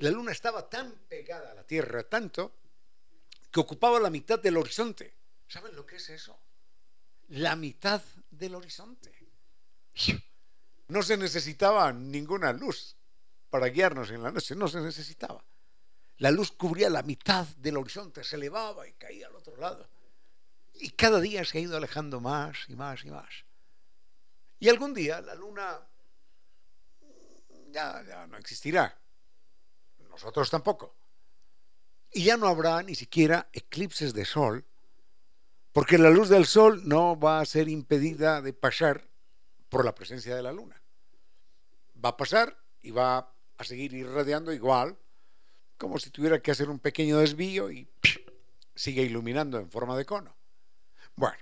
S1: la luna estaba tan pegada a la Tierra, tanto, que ocupaba la mitad del horizonte. ¿Saben lo que es eso? La mitad del horizonte. No se necesitaba ninguna luz para guiarnos en la noche, no se necesitaba. La luz cubría la mitad del horizonte, se elevaba y caía al otro lado. Y cada día se ha ido alejando más y más y más. Y algún día la luna ya, no existirá. Nosotros tampoco. Y ya no habrá ni siquiera eclipses de sol, porque la luz del sol no va a ser impedida de pasar por la presencia de la luna. Va a pasar y va a seguir irradiando igual, como si tuviera que hacer un pequeño desvío y sigue iluminando en forma de cono. Bueno,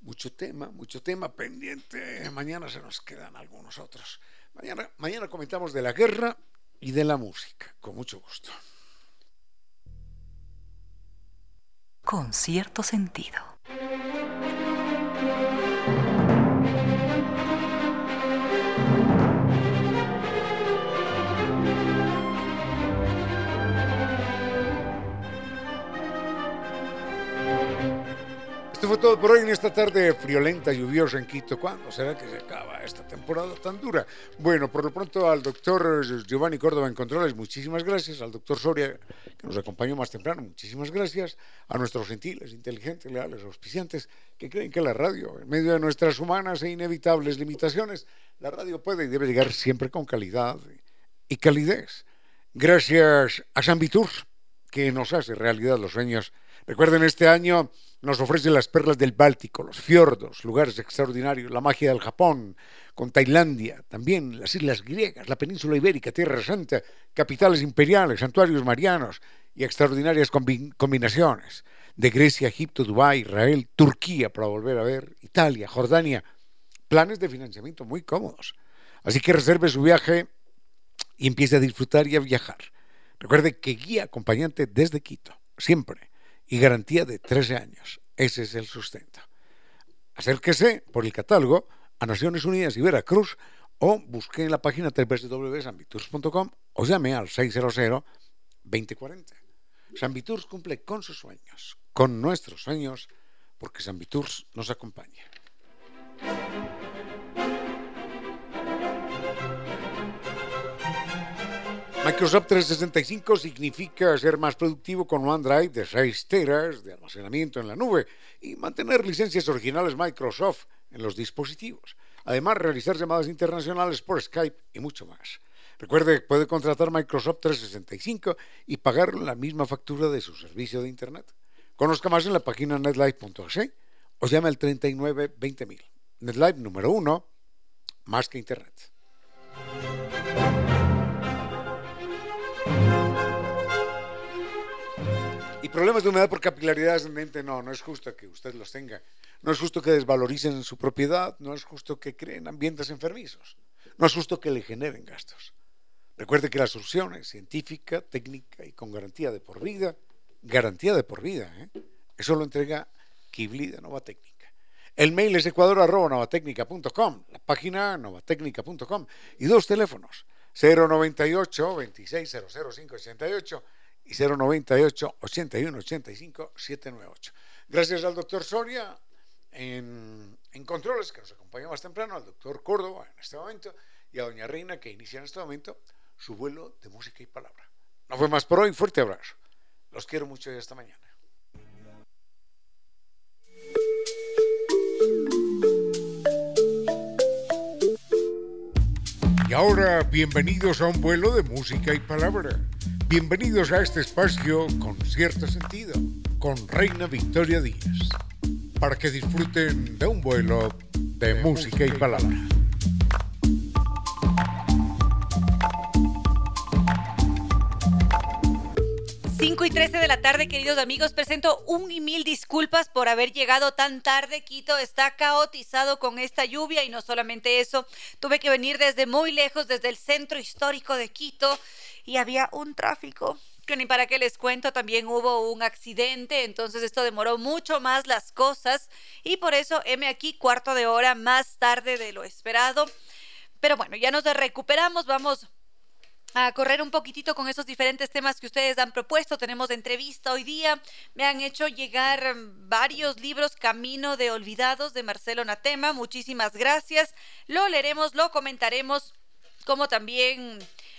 S1: mucho tema, mucho tema pendiente. Mañana se nos quedan algunos otros. Mañana, mañana comentamos de la guerra y de la música, con mucho gusto.
S2: Con cierto sentido.
S1: Fue todo por hoy en esta tarde friolenta, lluviosa en Quito. ¿Cuándo será que se acaba esta temporada tan dura? Bueno, por lo pronto al doctor Giovanni Córdoba en Controles, muchísimas gracias. Al doctor Soria, que nos acompañó más temprano, muchísimas gracias. A nuestros gentiles, inteligentes, leales, auspiciantes, que creen que la radio, en medio de nuestras humanas e inevitables limitaciones, la radio puede y debe llegar siempre con calidad y calidez. Gracias a San Vitur, que nos hace realidad los sueños. Recuerden, este año nos ofrece las perlas del Báltico, los fiordos, lugares extraordinarios, la magia del Japón, con Tailandia, también las islas griegas, la península ibérica, Tierra Santa, capitales imperiales, santuarios marianos y extraordinarias combinaciones de Grecia, Egipto, Dubái, Israel, Turquía para volver a ver, Italia, Jordania, planes de financiamiento muy cómodos. Así que reserve su viaje y empiece a disfrutar y a viajar. Recuerde que guía acompañante desde Quito, siempre y garantía de 13 años. Ese es el sustento. Acérquese por el catálogo a Naciones Unidas y Veracruz o busque en la página www.sanviturs.com o llame al 600-2040. San Viturs cumple con sus sueños, con nuestros sueños, porque San Viturs nos acompaña. Microsoft 365 significa ser más productivo con OneDrive de 6 teras de almacenamiento en la nube y mantener licencias originales Microsoft en los dispositivos. Además, realizar llamadas internacionales por Skype y mucho más. Recuerde que puede contratar Microsoft 365 y pagar la misma factura de su servicio de Internet. Conozca más en la página netlife.es o llame al 39 20000. NetLife número uno, más que Internet. Y problemas de humedad por capilaridad ascendente, no, no es justo que usted los tenga. No es justo que desvaloricen su propiedad, no es justo que creen ambientes enfermizos, no es justo que le generen gastos. Recuerde que la solución es científica, técnica y con garantía de por vida. Garantía de por vida, ¿eh? Eso lo entrega Kibli de Nova Técnica. El mail es ecuador.novatecnica.com, la página novatecnica.com y dos teléfonos, 098 2600588 y 098 81 85 798. Gracias al doctor Soria en, en, controles, que nos acompañó más temprano, al doctor Córdoba en este momento, y a Doña Reina que inicia en este momento su vuelo de música y palabra. No fue más por hoy, fuerte abrazo. Los quiero mucho y hasta mañana.
S6: Y ahora, bienvenidos a un vuelo de música y palabra. Bienvenidos a este espacio con cierto sentido, con Reina Victoria Díaz, para que disfruten de un vuelo de, música, y palabra.
S10: 13 de la tarde, queridos amigos, presento un y mil disculpas por haber llegado tan tarde. Quito está caotizado con esta lluvia y no solamente eso, tuve que venir desde muy lejos, desde el centro histórico de Quito y había un tráfico que ni para qué les cuento, también hubo un accidente, entonces esto demoró mucho más las cosas y por eso heme aquí cuarto de hora más tarde de lo esperado. Pero bueno, ya nos recuperamos, vamos a correr un poquitito con esos diferentes temas que ustedes han propuesto. Tenemos entrevista hoy día. Me han hecho llegar varios libros Camino de Olvidados de Marcelo Natema. Muchísimas gracias. Lo leeremos, lo comentaremos, como también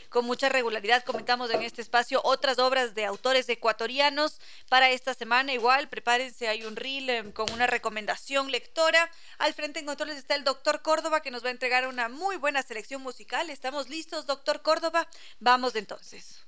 S10: con mucha regularidad comentamos en este espacio otras obras de autores ecuatorianos. Para esta semana igual, prepárense, hay un reel em, con una recomendación lectora. Al frente en controles está el doctor Córdoba que nos va a entregar una muy buena selección musical. ¿Estamos listos, doctor Córdoba? Vamos entonces.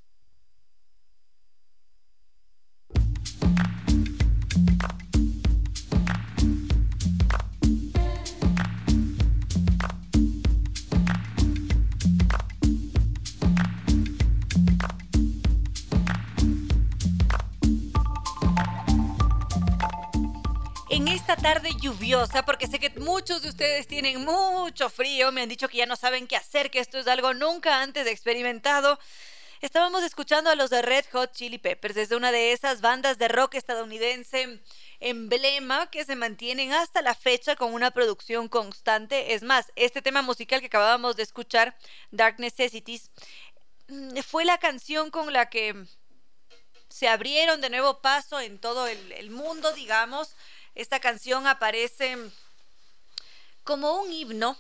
S10: Esta tarde lluviosa, porque sé que muchos de ustedes tienen mucho frío, me han dicho que ya no saben qué hacer, que esto es algo nunca antes experimentado. Estábamos escuchando a los de Red Hot Chili Peppers, desde una de esas bandas de rock estadounidense emblema que se mantienen hasta la fecha con una producción constante. Es más, este tema musical que acabábamos de escuchar, Dark Necessities, mm, fue la canción con la que se abrieron de nuevo paso en todo el, el mundo, digamos, esta canción aparece como un himno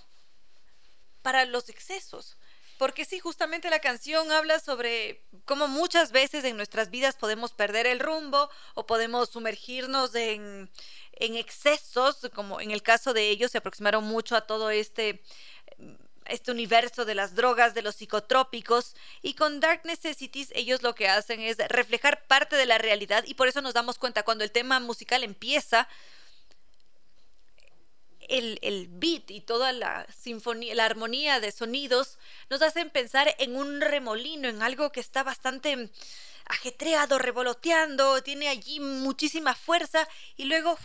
S10: para los excesos. Porque sí, justamente la canción habla sobre cómo muchas veces en nuestras vidas podemos perder el rumbo o podemos sumergirnos en, en excesos, como en el caso de ellos se aproximaron mucho a todo este este universo de las drogas, de los psicotrópicos, y con Dark Necessities ellos lo que hacen es reflejar parte de la realidad y por eso nos damos cuenta cuando el tema musical empieza, el, el, beat y toda la sinfonía, la armonía de sonidos nos hacen pensar en un remolino, en algo que está bastante ajetreado, revoloteando, tiene allí muchísima fuerza y luego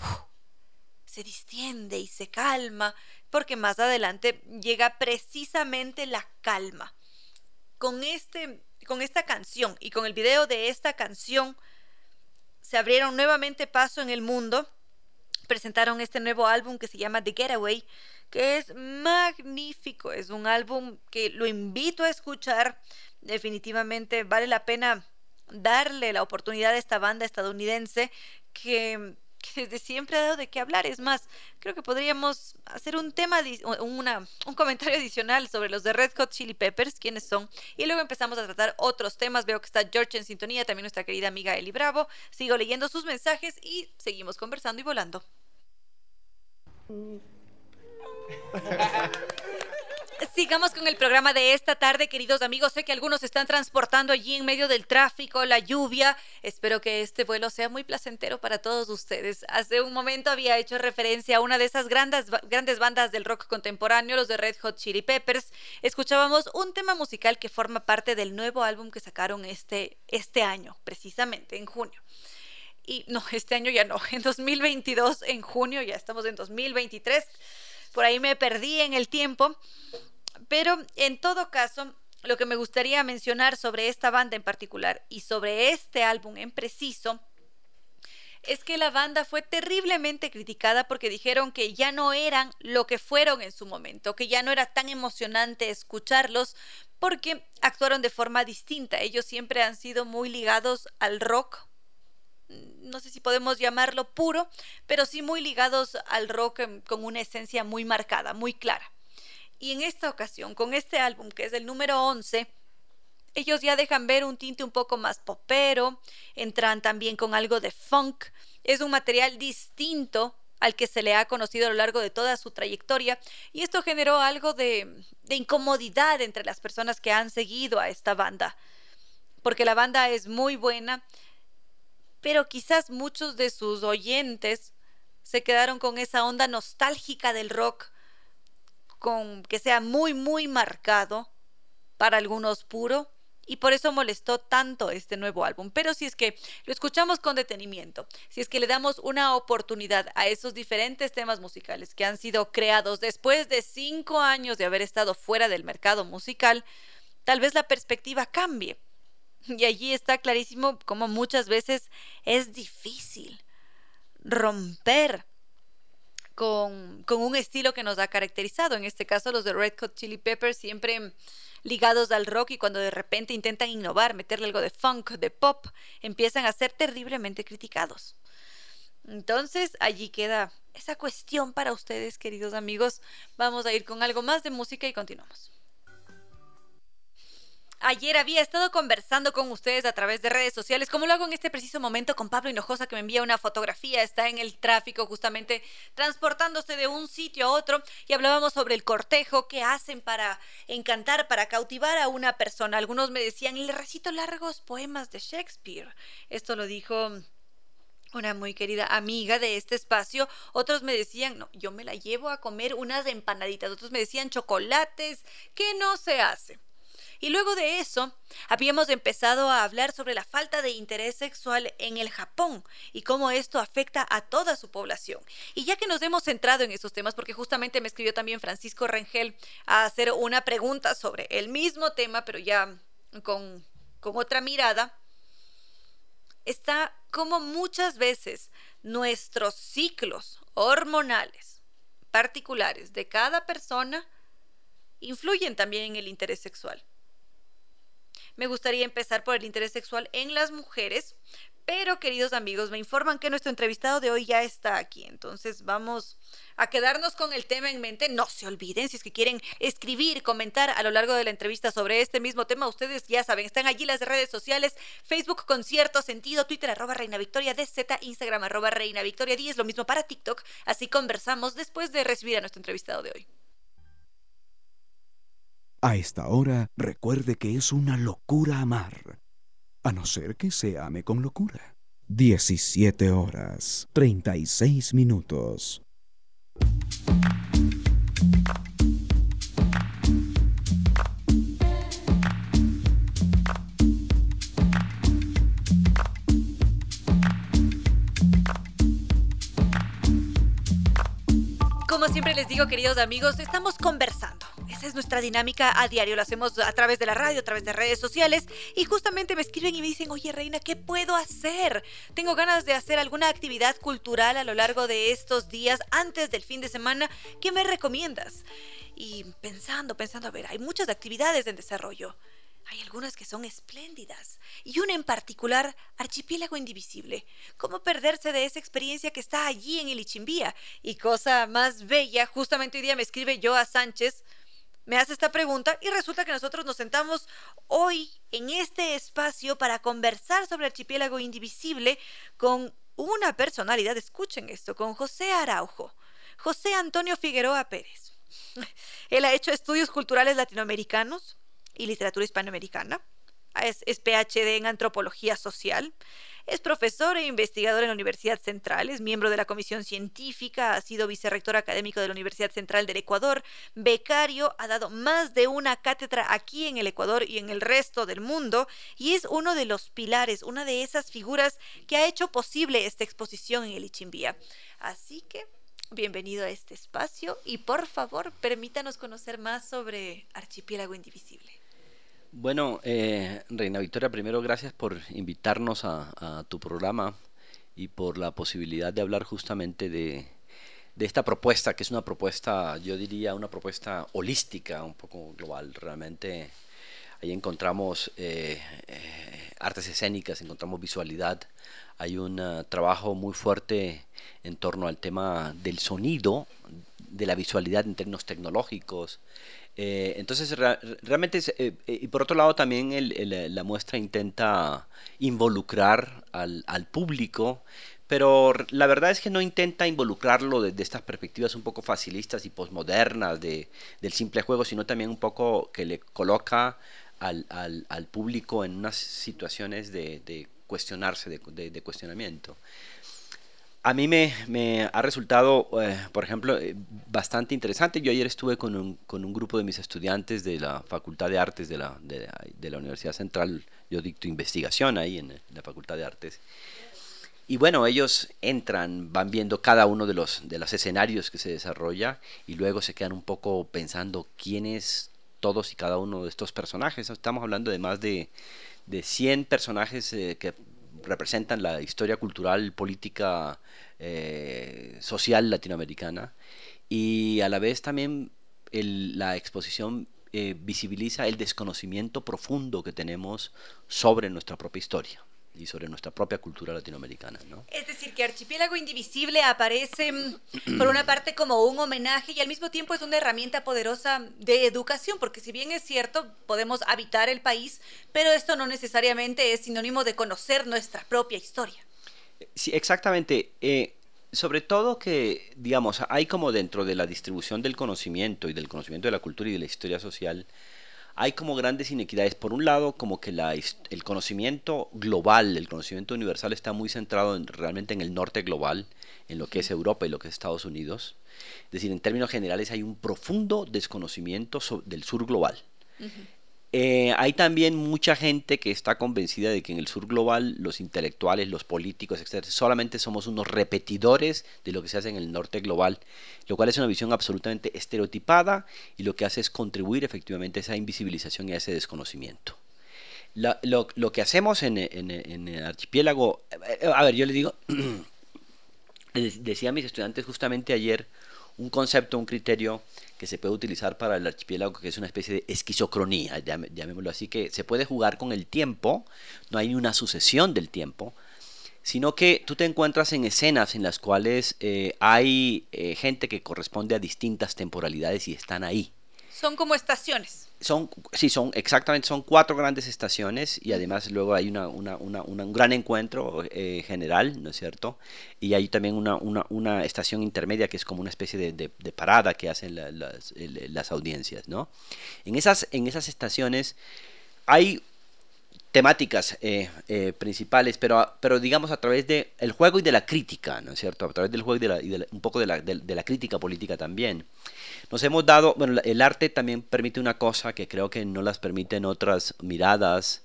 S10: se distiende y se calma porque más adelante llega precisamente la calma. Con, este, con esta canción y con el video de esta canción se abrieron nuevamente paso en el mundo. Presentaron este nuevo álbum que se llama The Getaway, que es magnífico. Es un álbum que lo invito a escuchar. Definitivamente vale la pena darle la oportunidad a esta banda estadounidense que que desde siempre ha dado de qué hablar. Es más, creo que podríamos hacer un tema, una, un comentario adicional sobre los de Red Hot Chili Peppers, quiénes son, y luego empezamos a tratar otros temas. Veo que está George en sintonía, también nuestra querida amiga Eli Bravo. Sigo leyendo sus mensajes y seguimos conversando y volando. Sigamos con el programa de esta tarde, queridos amigos. Sé que algunos están transportando allí en medio del tráfico, la lluvia. Espero que este vuelo sea muy placentero para todos ustedes. Hace un momento había hecho referencia a una de esas grandes, grandes bandas del rock contemporáneo, los de Red Hot Chili Peppers. Escuchábamos un tema musical que forma parte del nuevo álbum que sacaron este, este año, precisamente en junio. Y no, este año ya no, en 2022, en junio, ya estamos en 2023 por ahí me perdí en el tiempo, pero en todo caso, lo que me gustaría mencionar sobre esta banda en particular y sobre este álbum en preciso es que la banda fue terriblemente criticada porque dijeron que ya no eran lo que fueron en su momento, que ya no era tan emocionante escucharlos porque actuaron de forma distinta. Ellos siempre han sido muy ligados al rock, no sé si podemos llamarlo puro, pero sí muy ligados al rock con una esencia muy marcada, muy clara. Y en esta ocasión, con este álbum, que es el número 11, ellos ya dejan ver un tinte un poco más popero, entran también con algo de funk, es un material distinto al que se le ha conocido a lo largo de toda su trayectoria y esto generó algo de, de incomodidad entre las personas que han seguido a esta banda, porque la banda es muy buena, pero quizás muchos de sus oyentes se quedaron con esa onda nostálgica del rock, con que sea muy, muy marcado, para algunos puro, y por eso molestó tanto este nuevo álbum. Pero si es que lo escuchamos con detenimiento, si es que le damos una oportunidad a esos diferentes temas musicales que han sido creados después de cinco años de haber estado fuera del mercado musical, tal vez la perspectiva cambie. Y allí está clarísimo cómo muchas veces es difícil romper con, un estilo que nos ha caracterizado. En este caso, los de Red Hot Chili Peppers siempre ligados al rock y cuando de repente intentan innovar, meterle algo de funk, de pop, empiezan a ser terriblemente criticados. Entonces, allí queda esa cuestión para ustedes, queridos amigos. Vamos a ir con algo más de música y continuamos. Ayer había estado conversando con ustedes a través de redes sociales, como lo hago en este preciso momento con Pablo Hinojosa, que me envía una fotografía, está en el tráfico justamente transportándose de un sitio a otro, y hablábamos sobre el cortejo que hacen para encantar, para cautivar a una persona. Algunos me decían, le recito largos poemas de Shakespeare. Esto lo dijo una muy querida amiga de este espacio. Otros me decían, no, yo me la llevo a comer unas empanaditas. Otros me decían chocolates, que no se hace. Y luego de eso, habíamos empezado a hablar sobre la falta de interés sexual en el Japón y cómo esto afecta a toda su población. Y ya que nos hemos centrado en esos temas, porque justamente me escribió también Francisco Rengel a hacer una pregunta sobre el mismo tema, pero ya con, con otra mirada, está como muchas veces nuestros ciclos hormonales particulares de cada persona influyen también en el interés sexual me gustaría empezar por el interés sexual en las mujeres. Pero, queridos amigos, me informan que nuestro entrevistado de hoy ya está aquí. Entonces, vamos a quedarnos con el tema en mente. No se olviden, si es que quieren escribir, comentar a lo largo de la entrevista sobre este mismo tema, ustedes ya saben, están allí las redes sociales, Facebook con cierto sentido, Twitter arroba Reina Victoria DZ, Instagram arroba Reina Victoria 10, lo mismo para TikTok. Así conversamos después de recibir a nuestro entrevistado de hoy.
S4: A esta hora, recuerde que es una locura amar, a no ser que se ame con locura. 17 horas, 36 minutos.
S10: Como siempre les digo, queridos amigos, estamos conversando es nuestra dinámica a diario. Lo hacemos a través de la radio, a través de redes sociales. Y justamente me escriben y me dicen, oye Reina, ¿qué puedo hacer? Tengo ganas de hacer alguna actividad cultural a lo largo de estos días antes del fin de semana. ¿Qué me recomiendas? Y pensando, pensando, a ver, hay muchas actividades en desarrollo. Hay algunas que son espléndidas y una en particular, Archipiélago Indivisible. ¿Cómo perderse de esa experiencia que está allí en el Ichimbía? Y cosa más bella, justamente hoy día me escribe Joa Sánchez, me hace esta pregunta y resulta que nosotros nos sentamos hoy en este espacio para conversar sobre archipiélago indivisible con una personalidad, escuchen esto, con José Araujo, José Antonio Figueroa Pérez. Él ha hecho estudios culturales latinoamericanos y literatura hispanoamericana. Es, es PhD en antropología social. Es profesor e investigador en la Universidad Central, es miembro de la Comisión Científica, ha sido vicerrector académico de la Universidad Central del Ecuador, becario, ha dado más de una cátedra aquí en el Ecuador y en el resto del mundo y es uno de los pilares, una de esas figuras que ha hecho posible esta exposición en el Ichimbía. Así que bienvenido a este espacio y por favor permítanos conocer más sobre Archipiélago Indivisible.
S11: Bueno, eh, Reina Victoria, primero gracias por invitarnos a, tu programa y por la posibilidad de hablar justamente de, esta propuesta, que es una propuesta, yo diría, una propuesta holística, un poco global. Realmente ahí encontramos eh, eh, artes escénicas, encontramos visualidad, hay un trabajo muy fuerte en torno al tema del sonido, de la visualidad en términos tecnológicos, Eh, entonces, realmente, eh, y por otro lado, también la muestra intenta involucrar al, público, pero la verdad es que no intenta involucrarlo desde estas perspectivas un poco facilistas y posmodernas de, del simple juego, sino también un poco que le coloca al, público en unas situaciones de, cuestionarse, de cuestionamiento. A mí me, ha resultado, eh, por ejemplo, eh, bastante interesante. Yo ayer estuve con un, con un, grupo de mis estudiantes de la Facultad de Artes de la, de, la Universidad Central. Yo dicto investigación ahí en, la Facultad de Artes. Y bueno, ellos entran, van viendo cada uno de los, de los escenarios que se desarrolla y luego se quedan un poco pensando quiénes todos y cada uno de estos personajes. Estamos hablando de más de, de 100 personajes eh, que representan la historia cultural, política, eh, social latinoamericana. Y a la vez también la exposición eh, visibiliza el desconocimiento profundo que tenemos sobre nuestra propia historia y sobre nuestra propia cultura latinoamericana. ¿no?
S10: Es decir, que Archipiélago Indivisible aparece mm, por una parte como un homenaje y al mismo tiempo es una herramienta poderosa de educación, porque si bien es cierto, podemos habitar el país, pero esto no necesariamente es sinónimo de conocer nuestra propia historia.
S11: Sí, exactamente. Eh, sobre todo que, digamos, hay como dentro de la distribución del conocimiento y del conocimiento de la cultura y de la historia social, hay como grandes inequidades. Por un lado, como que la, el conocimiento global, el conocimiento universal está muy centrado realmente en el norte global, en lo que es Europa y lo que es Estados Unidos. Es decir, en términos generales hay un profundo desconocimiento del sur global. Eh, hay también mucha gente que está convencida de que en el sur global los intelectuales, los políticos, etc., solamente somos unos repetidores de lo que se hace en el norte global, lo cual es una visión absolutamente estereotipada y lo que hace es contribuir efectivamente a esa invisibilización y a ese desconocimiento. lo, que hacemos en, el archipiélago, eh, a ver, yo le digo, decía a mis estudiantes justamente ayer un concepto, un criterio que se puede utilizar para el archipiélago, que es una especie de esquizocronía, llamémoslo así, que se puede jugar con el tiempo, no hay una sucesión del tiempo, sino que tú te encuentras en escenas en las cuales eh, hay eh, gente que corresponde a distintas temporalidades y están ahí.
S10: Son como estaciones.
S11: Son, sí, son exactamente, son cuatro grandes estaciones y además luego hay una, un gran encuentro eh, general, ¿no es cierto? Y hay también una, estación intermedia que es como una especie de, parada que hacen las, audiencias, ¿no? En esas, en esas estaciones hay temáticas eh, eh, principales, pero, pero digamos a través del el juego y de la crítica, ¿no es cierto? A través del juego y, de un poco de la, de la, crítica política también. Nos hemos dado, bueno, el arte también permite una cosa que creo que no las permiten otras miradas,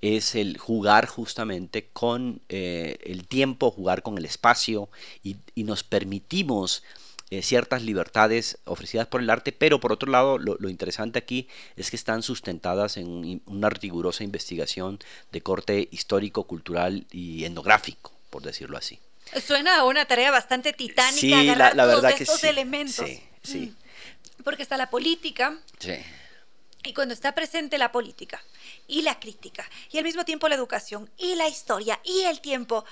S11: es el jugar justamente con eh, el tiempo, jugar con el espacio y, y nos permitimos eh, ciertas libertades ofrecidas por el arte, pero por otro lado lo, interesante aquí es que están sustentadas en una rigurosa investigación de corte histórico, cultural y etnográfico, por decirlo así.
S10: Suena a una tarea bastante titánica
S11: sí, la, verdad que
S10: estos
S11: sí,
S10: elementos.
S11: Sí,
S10: mm. Porque está la política.
S11: Sí.
S10: Y cuando está presente la política y la crítica y al mismo tiempo la educación y la historia y el tiempo,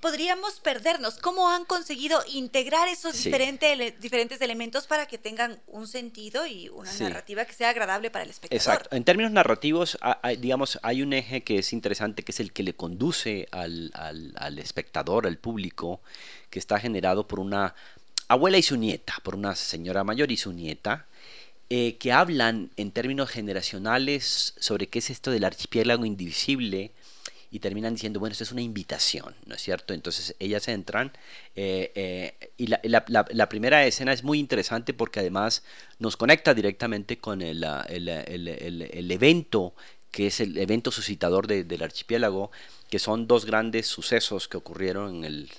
S10: podríamos perdernos. ¿Cómo han conseguido integrar esos diferentes, diferentes elementos para que tengan un sentido y una narrativa que sea agradable para el espectador?
S11: Exacto. En términos narrativos, digamos, hay un eje que es interesante, que es el que le conduce al, al, espectador, al público, que está generado por una abuela y su nieta, por una señora mayor y su nieta, eh, que hablan en términos generacionales sobre qué es esto del archipiélago indivisible, y terminan diciendo, bueno, esto es una invitación, ¿no es cierto? Entonces ellas entran eh, eh, y la, primera escena es muy interesante porque además nos conecta directamente con el, evento que es el evento suscitador del archipiélago, que son dos grandes sucesos que ocurrieron en el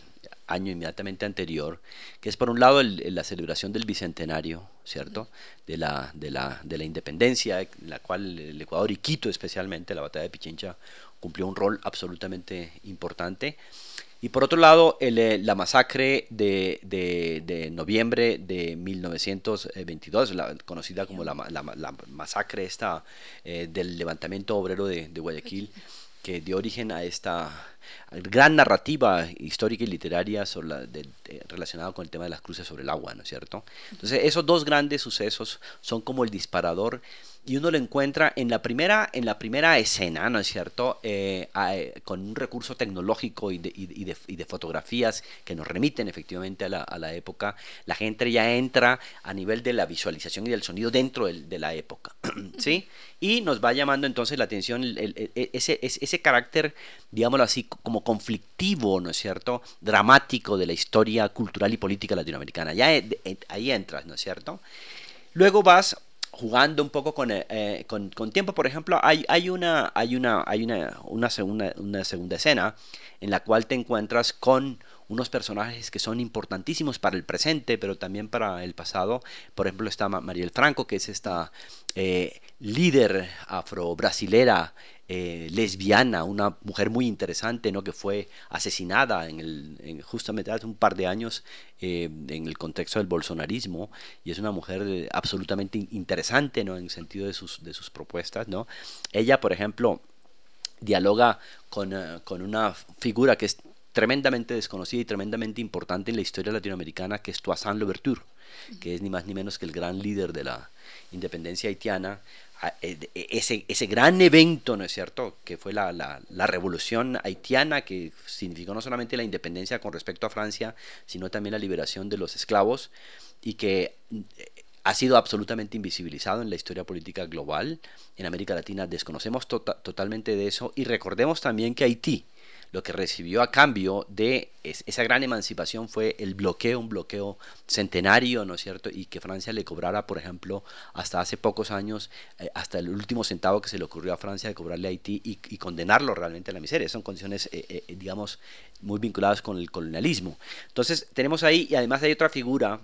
S11: año inmediatamente anterior, que es por un lado la celebración del bicentenario, ¿cierto? De la, de la, de la independencia, en la cual el Ecuador y Quito especialmente, la batalla de Pichincha, cumplió un rol absolutamente importante. Y por otro lado, eh, la masacre de, de, noviembre de 1922, la, conocida como la, la, masacre esta, eh, del levantamiento obrero de, Guayaquil, que dio origen a esta gran narrativa histórica y literaria sobre la, relacionada con el tema de las cruces sobre el agua, ¿no es cierto? Entonces, esos dos grandes sucesos son como el disparador y uno lo encuentra en la primera, en la primera escena, ¿no es cierto? Eh, con un recurso tecnológico y de, y, de, y de, fotografías que nos remiten efectivamente a la, a la, época, la gente ya entra a nivel de la visualización y del sonido dentro de la época, ¿sí? Y nos va llamando entonces la atención ese, ese, ese carácter, digámoslo así, como conflictivo, ¿no es cierto? Dramático de la historia cultural y política latinoamericana. Ya eh, ahí entras, ¿no es cierto? Luego vas jugando un poco con, eh, con, con, tiempo, por ejemplo, hay, hay, una, hay, una, hay una, una, segunda, una segunda escena en la cual te encuentras con unos personajes que son importantísimos para el presente, pero también para el pasado. Por ejemplo, está Mariel Franco, que es esta eh, líder afro-brasilera eh, lesbiana, una mujer muy interesante, ¿no? que fue asesinada en el, justamente hace un par de años eh, en el contexto del bolsonarismo, y es una mujer eh, absolutamente interesante ¿no? en el sentido de sus, de sus propuestas. ¿no? Ella, por ejemplo, dialoga con, con una figura que es tremendamente desconocida y tremendamente importante en la historia latinoamericana, que es Toussaint Louverture, que es ni más ni menos que el gran líder de la independencia haitiana, eh, ese, ese gran evento, ¿no es cierto?, que fue la, la, revolución haitiana, que significó no solamente la independencia con respecto a Francia, sino también la liberación de los esclavos, y que eh, ha sido absolutamente invisibilizado en la historia política global. En América Latina desconocemos tota-, totalmente de eso, y recordemos también que Haití, lo que recibió a cambio de esa gran emancipación fue el bloqueo, un bloqueo centenario, ¿no es cierto? Y que Francia le cobrara, por ejemplo, hasta hace pocos años, eh, hasta el último centavo que se le ocurrió a Francia de cobrarle a Haití y, condenarlo realmente a la miseria. Son condiciones, eh, eh, digamos, muy vinculadas con el colonialismo. Entonces, tenemos ahí, y además hay otra figura,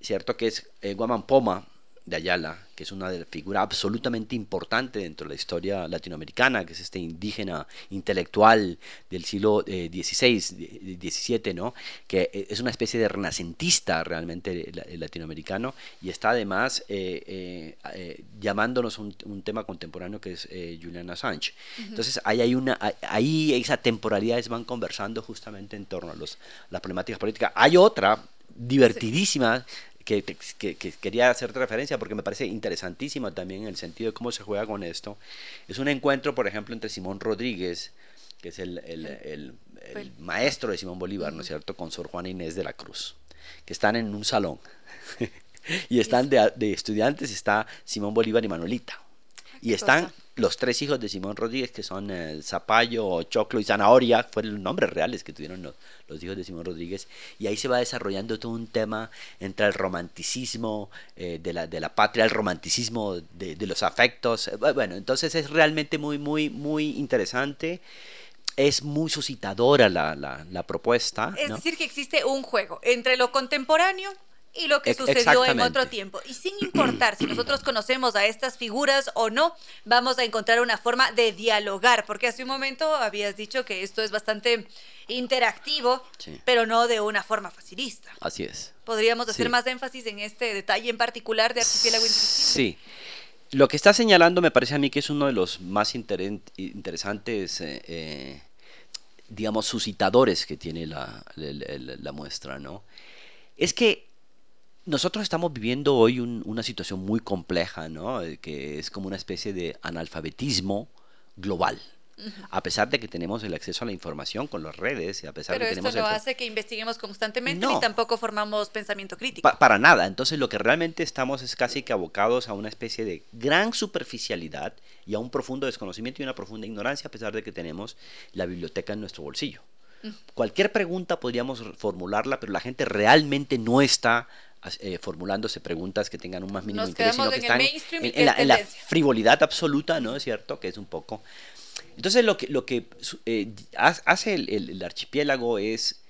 S11: ¿cierto? Que es Guaman Poma, de Ayala, que es una figura absolutamente importante dentro de la historia latinoamericana, que es este indígena intelectual del siglo XVI, eh, XVII, ¿no? que eh, es una especie de renacentista realmente latinoamericano y está además eh, llamándonos un, un, tema contemporáneo que es Julian Assange. Entonces ahí, hay una, ahí esas temporalidades van conversando justamente en torno a los, las problemáticas políticas. Hay otra divertidísima que, quería hacerte referencia porque me parece interesantísimo también en el sentido de cómo se juega con esto. Es un encuentro, por ejemplo, entre Simón Rodríguez, que es el, el, maestro de Simón Bolívar, ¿no es cierto?, con Sor Juana Inés de la Cruz, que están en un salón. y están de, de, estudiantes, está Simón Bolívar y Manolita. Y están los tres hijos de Simón Rodríguez, que son eh, Zapallo, Choclo y Zanahoria, fueron los nombres reales que tuvieron los, hijos de Simón Rodríguez, y ahí se va desarrollando todo un tema entre el romanticismo eh, de, la, de la patria, el romanticismo de, de los afectos. Eh, bueno, entonces es realmente muy, muy, muy interesante es muy suscitadora la, la, la propuesta.
S10: Es decir, que existe un juego entre lo contemporáneo y lo que sucedió en otro tiempo. Y sin importar si nosotros conocemos a estas figuras o no, vamos a encontrar una forma de dialogar, porque hace un momento habías dicho que esto es bastante interactivo, pero no de una forma facilista.
S11: Así es.
S10: ¿Podríamos hacer más énfasis en este detalle en particular de Archipiélago
S11: Sí. Lo que está señalando me parece a mí que es uno de los más interesantes, eh, eh, digamos, suscitadores que tiene la, la muestra, ¿no? Es que nosotros estamos viviendo hoy una situación muy compleja, ¿no? Eh, que es como una especie de analfabetismo global. A pesar de que tenemos el acceso a la información con las redes, y a pesar
S10: Pero
S11: de que
S10: esto
S11: tenemos
S10: no hace que investiguemos constantemente ni tampoco formamos pensamiento crítico.
S11: para nada. Entonces lo que realmente estamos es casi que abocados a una especie de gran superficialidad y a un profundo desconocimiento y una profunda ignorancia, a pesar de que tenemos la biblioteca en nuestro bolsillo. Cualquier pregunta podríamos formularla, pero la gente realmente no está eh, formulándose preguntas que tengan un más mínimo interés, sino que están en, la, frivolidad absoluta, ¿no es cierto? Que es un poco... Entonces lo que, lo que eh, hace el, archipiélago es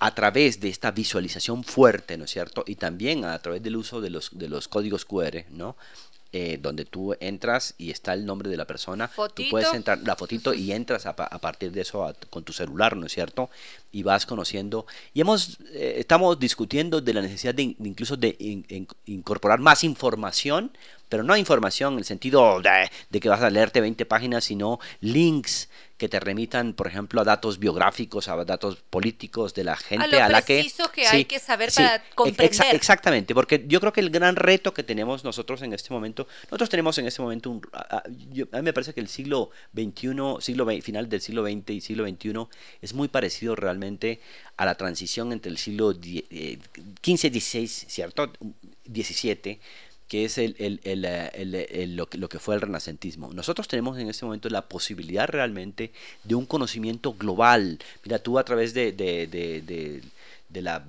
S11: a través de esta visualización fuerte, ¿no es cierto? Y también a través del uso de los, de los códigos QR, ¿no? Eh, donde tú entras y está el nombre de la persona. Tú puedes entrar la fotito y entras a, partir de eso con tu celular, ¿no es cierto? Y vas conociendo. Y hemos, eh, estamos discutiendo de la necesidad de, incluso de incorporar más información pero no información en el sentido de, de que vas a leerte 20 páginas, sino links que te remitan, por ejemplo, a datos biográficos, a datos políticos de la gente a, la que...
S10: que hay que saber para comprender.
S11: exactamente, porque yo creo que el gran reto que tenemos nosotros en este momento, nosotros tenemos en este momento, un, a, mí me parece que el siglo XXI, siglo final del siglo XX y siglo XXI es muy parecido realmente a la transición entre el siglo XV, XVI, ¿cierto? XVII que es el, el, el, lo, lo, que fue el renacentismo. Nosotros tenemos en este momento la posibilidad realmente de un conocimiento global. Mira, tú a través de, de, de, de la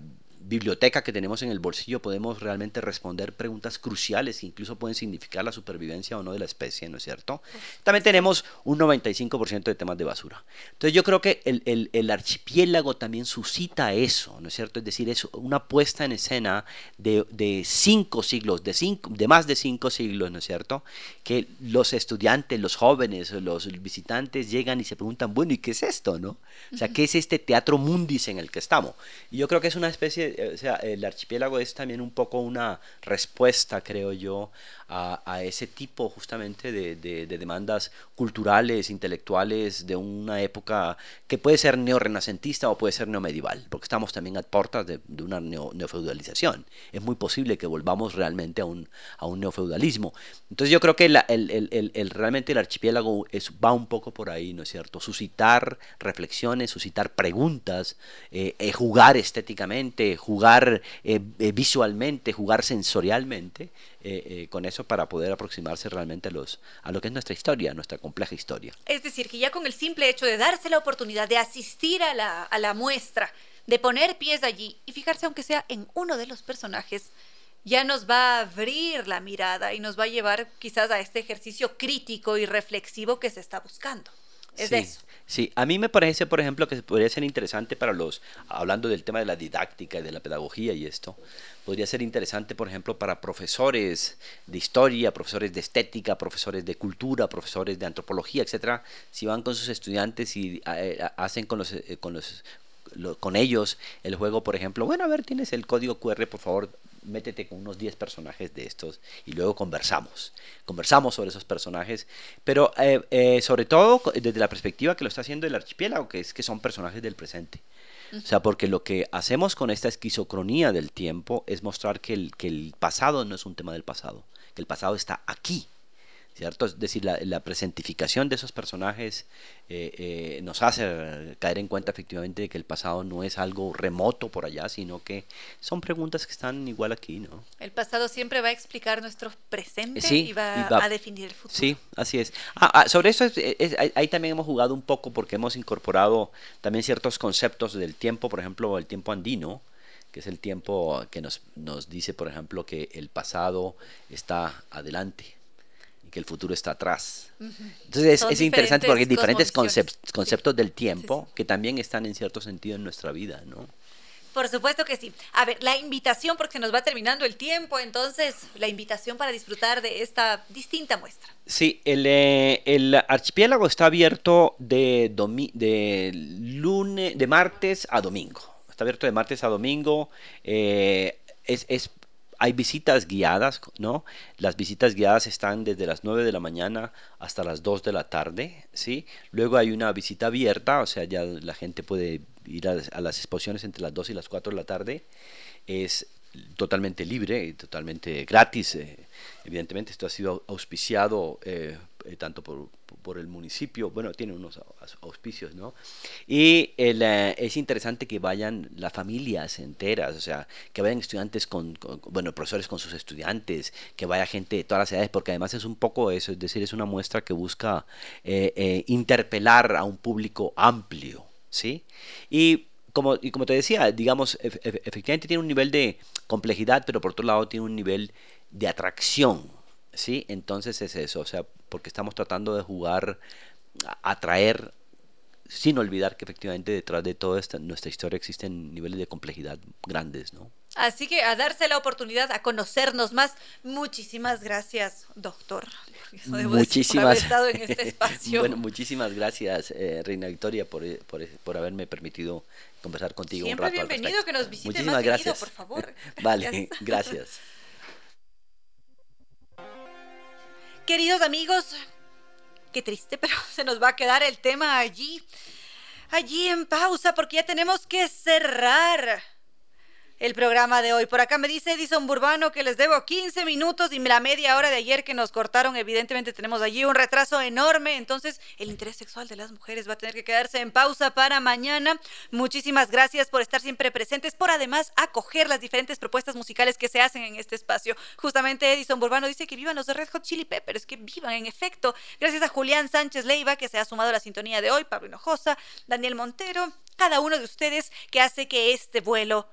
S11: biblioteca que tenemos en el bolsillo podemos realmente responder preguntas cruciales que incluso pueden significar la supervivencia o no de la especie, ¿no es cierto? También tenemos un 95% de temas de basura. Entonces yo creo que el, el, archipiélago también suscita eso, ¿no es cierto? Es decir, es una puesta en escena de, de cinco siglos, de, cinco, de más de cinco siglos, ¿no es cierto? Que los estudiantes, los jóvenes, los visitantes llegan y se preguntan, bueno, ¿y qué es esto, no? O sea, ¿qué es este teatro mundis en el que estamos? Y yo creo que es una especie eh, o sea, el archipiélago es también un poco una respuesta, creo yo, a, ese tipo justamente de, demandas culturales, intelectuales de una época que puede ser neorrenacentista o puede ser neomedieval, porque estamos también a puertas de, una neofeudalización. Es muy posible que volvamos realmente a un, a un neofeudalismo. Entonces yo creo que el, el, realmente el archipiélago va un poco por ahí, ¿no es cierto? Suscitar reflexiones, suscitar preguntas, eh, eh, jugar estéticamente, jugar eh, visualmente, jugar sensorialmente eh, eh, con eso para poder aproximarse realmente a, los, a lo que es nuestra historia, nuestra compleja historia.
S10: Es decir, que ya con el simple hecho de darse la oportunidad de asistir a la, a la muestra, de poner pies allí y fijarse aunque sea en uno de los personajes, ya nos va a abrir la mirada y nos va a llevar quizás a este ejercicio crítico y reflexivo que se está buscando. Es
S11: sí,
S10: eso.
S11: Sí, a mí me parece, por ejemplo, que podría ser interesante para los, hablando del tema de la didáctica y de la pedagogía y esto, podría ser interesante, por ejemplo, para profesores de historia, profesores de estética, profesores de cultura, profesores de antropología, etcétera, si van con sus estudiantes y eh, hacen con los, eh, con los con ellos el juego, por ejemplo, bueno, a ver, tienes el código QR, por favor, métete con unos 10 personajes de estos y luego conversamos. Conversamos sobre esos personajes, pero eh, eh, sobre todo desde la perspectiva que lo está haciendo el archipiélago, que es que son personajes del presente. O sea, porque lo que hacemos con esta esquizocronía del tiempo es mostrar que el, que el pasado no es un tema del pasado, que el pasado está aquí ¿cierto? Es decir, la, presentificación de esos personajes eh, eh, nos hace caer en cuenta efectivamente de que el pasado no es algo remoto por allá, sino que son preguntas que están igual aquí, ¿no?
S10: El pasado siempre va a explicar nuestro presente y, va, a definir el futuro.
S11: Sí, así es. Ah, ah, sobre eso ahí también hemos jugado un poco porque hemos incorporado también ciertos conceptos del tiempo, por ejemplo, el tiempo andino, que es el tiempo que nos, nos dice, por ejemplo, que el pasado está adelante que el futuro está atrás. Entonces es, interesante porque hay diferentes conceptos del tiempo que también están en cierto sentido en nuestra vida, ¿no?
S10: Por supuesto que sí. A ver, la invitación, porque se nos va terminando el tiempo, entonces la invitación para disfrutar de esta distinta muestra.
S11: Sí, el, eh, el archipiélago está abierto de, de, lunes, de martes a domingo. Está abierto de martes a domingo. Eh, es, es, hay visitas guiadas, ¿no? Las visitas guiadas están desde las 9 de la mañana hasta las 2 de la tarde, ¿sí? Luego hay una visita abierta, o sea, ya la gente puede ir a, las exposiciones entre las 2 y las 4 de la tarde. Es totalmente libre totalmente gratis. Eh, evidentemente esto ha sido auspiciado eh, eh, tanto por, por, el municipio, bueno, tiene unos auspicios, ¿no? Y es interesante que vayan las familias enteras, o sea, que vayan estudiantes con, bueno, profesores con sus estudiantes, que vaya gente de todas las edades, porque además es un poco eso, es decir, es una muestra que busca interpelar a un público amplio, ¿sí? Y como, y como te decía, digamos, efectivamente tiene un nivel de complejidad, pero por otro lado tiene un nivel de atracción, ¿sí? Entonces es eso, o sea, porque estamos tratando de jugar, atraer, sin olvidar que efectivamente detrás de toda esta, nuestra historia existen niveles de complejidad grandes, ¿no?
S10: Así que a darse la oportunidad a conocernos más. Muchísimas gracias, doctor.
S11: Muchísimas.
S10: Por estado en este espacio.
S11: bueno, muchísimas gracias, eh, Reina Victoria, por, por, por, haberme permitido conversar contigo
S10: Siempre
S11: un rato.
S10: bienvenido, que nos visite Muchísimas más gracias. por favor.
S11: vale, gracias.
S10: Queridos amigos, qué triste, pero se nos va a quedar el tema allí, allí en pausa, porque ya tenemos que cerrar el programa de hoy. Por acá me dice Edison Burbano que les debo 15 minutos y la media hora de ayer que nos cortaron. Evidentemente tenemos allí un retraso enorme. Entonces el interés sexual de las mujeres va a tener que quedarse en pausa para mañana. Muchísimas gracias por estar siempre presentes, por además acoger las diferentes propuestas musicales que se hacen en este espacio. Justamente Edison Burbano dice que vivan los de Red Hot Chili Peppers, que vivan en efecto. Gracias a Julián Sánchez Leiva que se ha sumado a la sintonía de hoy, Pablo Hinojosa, Daniel Montero, cada uno de ustedes que hace que este vuelo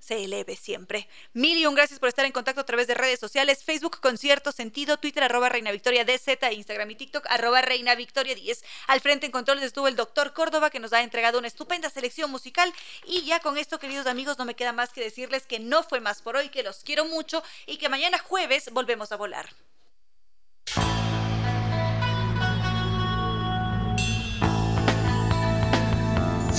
S10: se eleve siempre. Mil y un gracias por estar en contacto a través de redes sociales, Facebook con cierto sentido, Twitter arroba Reina Victoria DZ, Instagram y TikTok arroba Reina Victoria 10. Al frente en controles estuvo el doctor Córdoba que nos ha entregado una estupenda selección musical y ya con esto queridos amigos no me queda más que decirles que no fue más por hoy, que los quiero mucho y que mañana jueves volvemos a volar.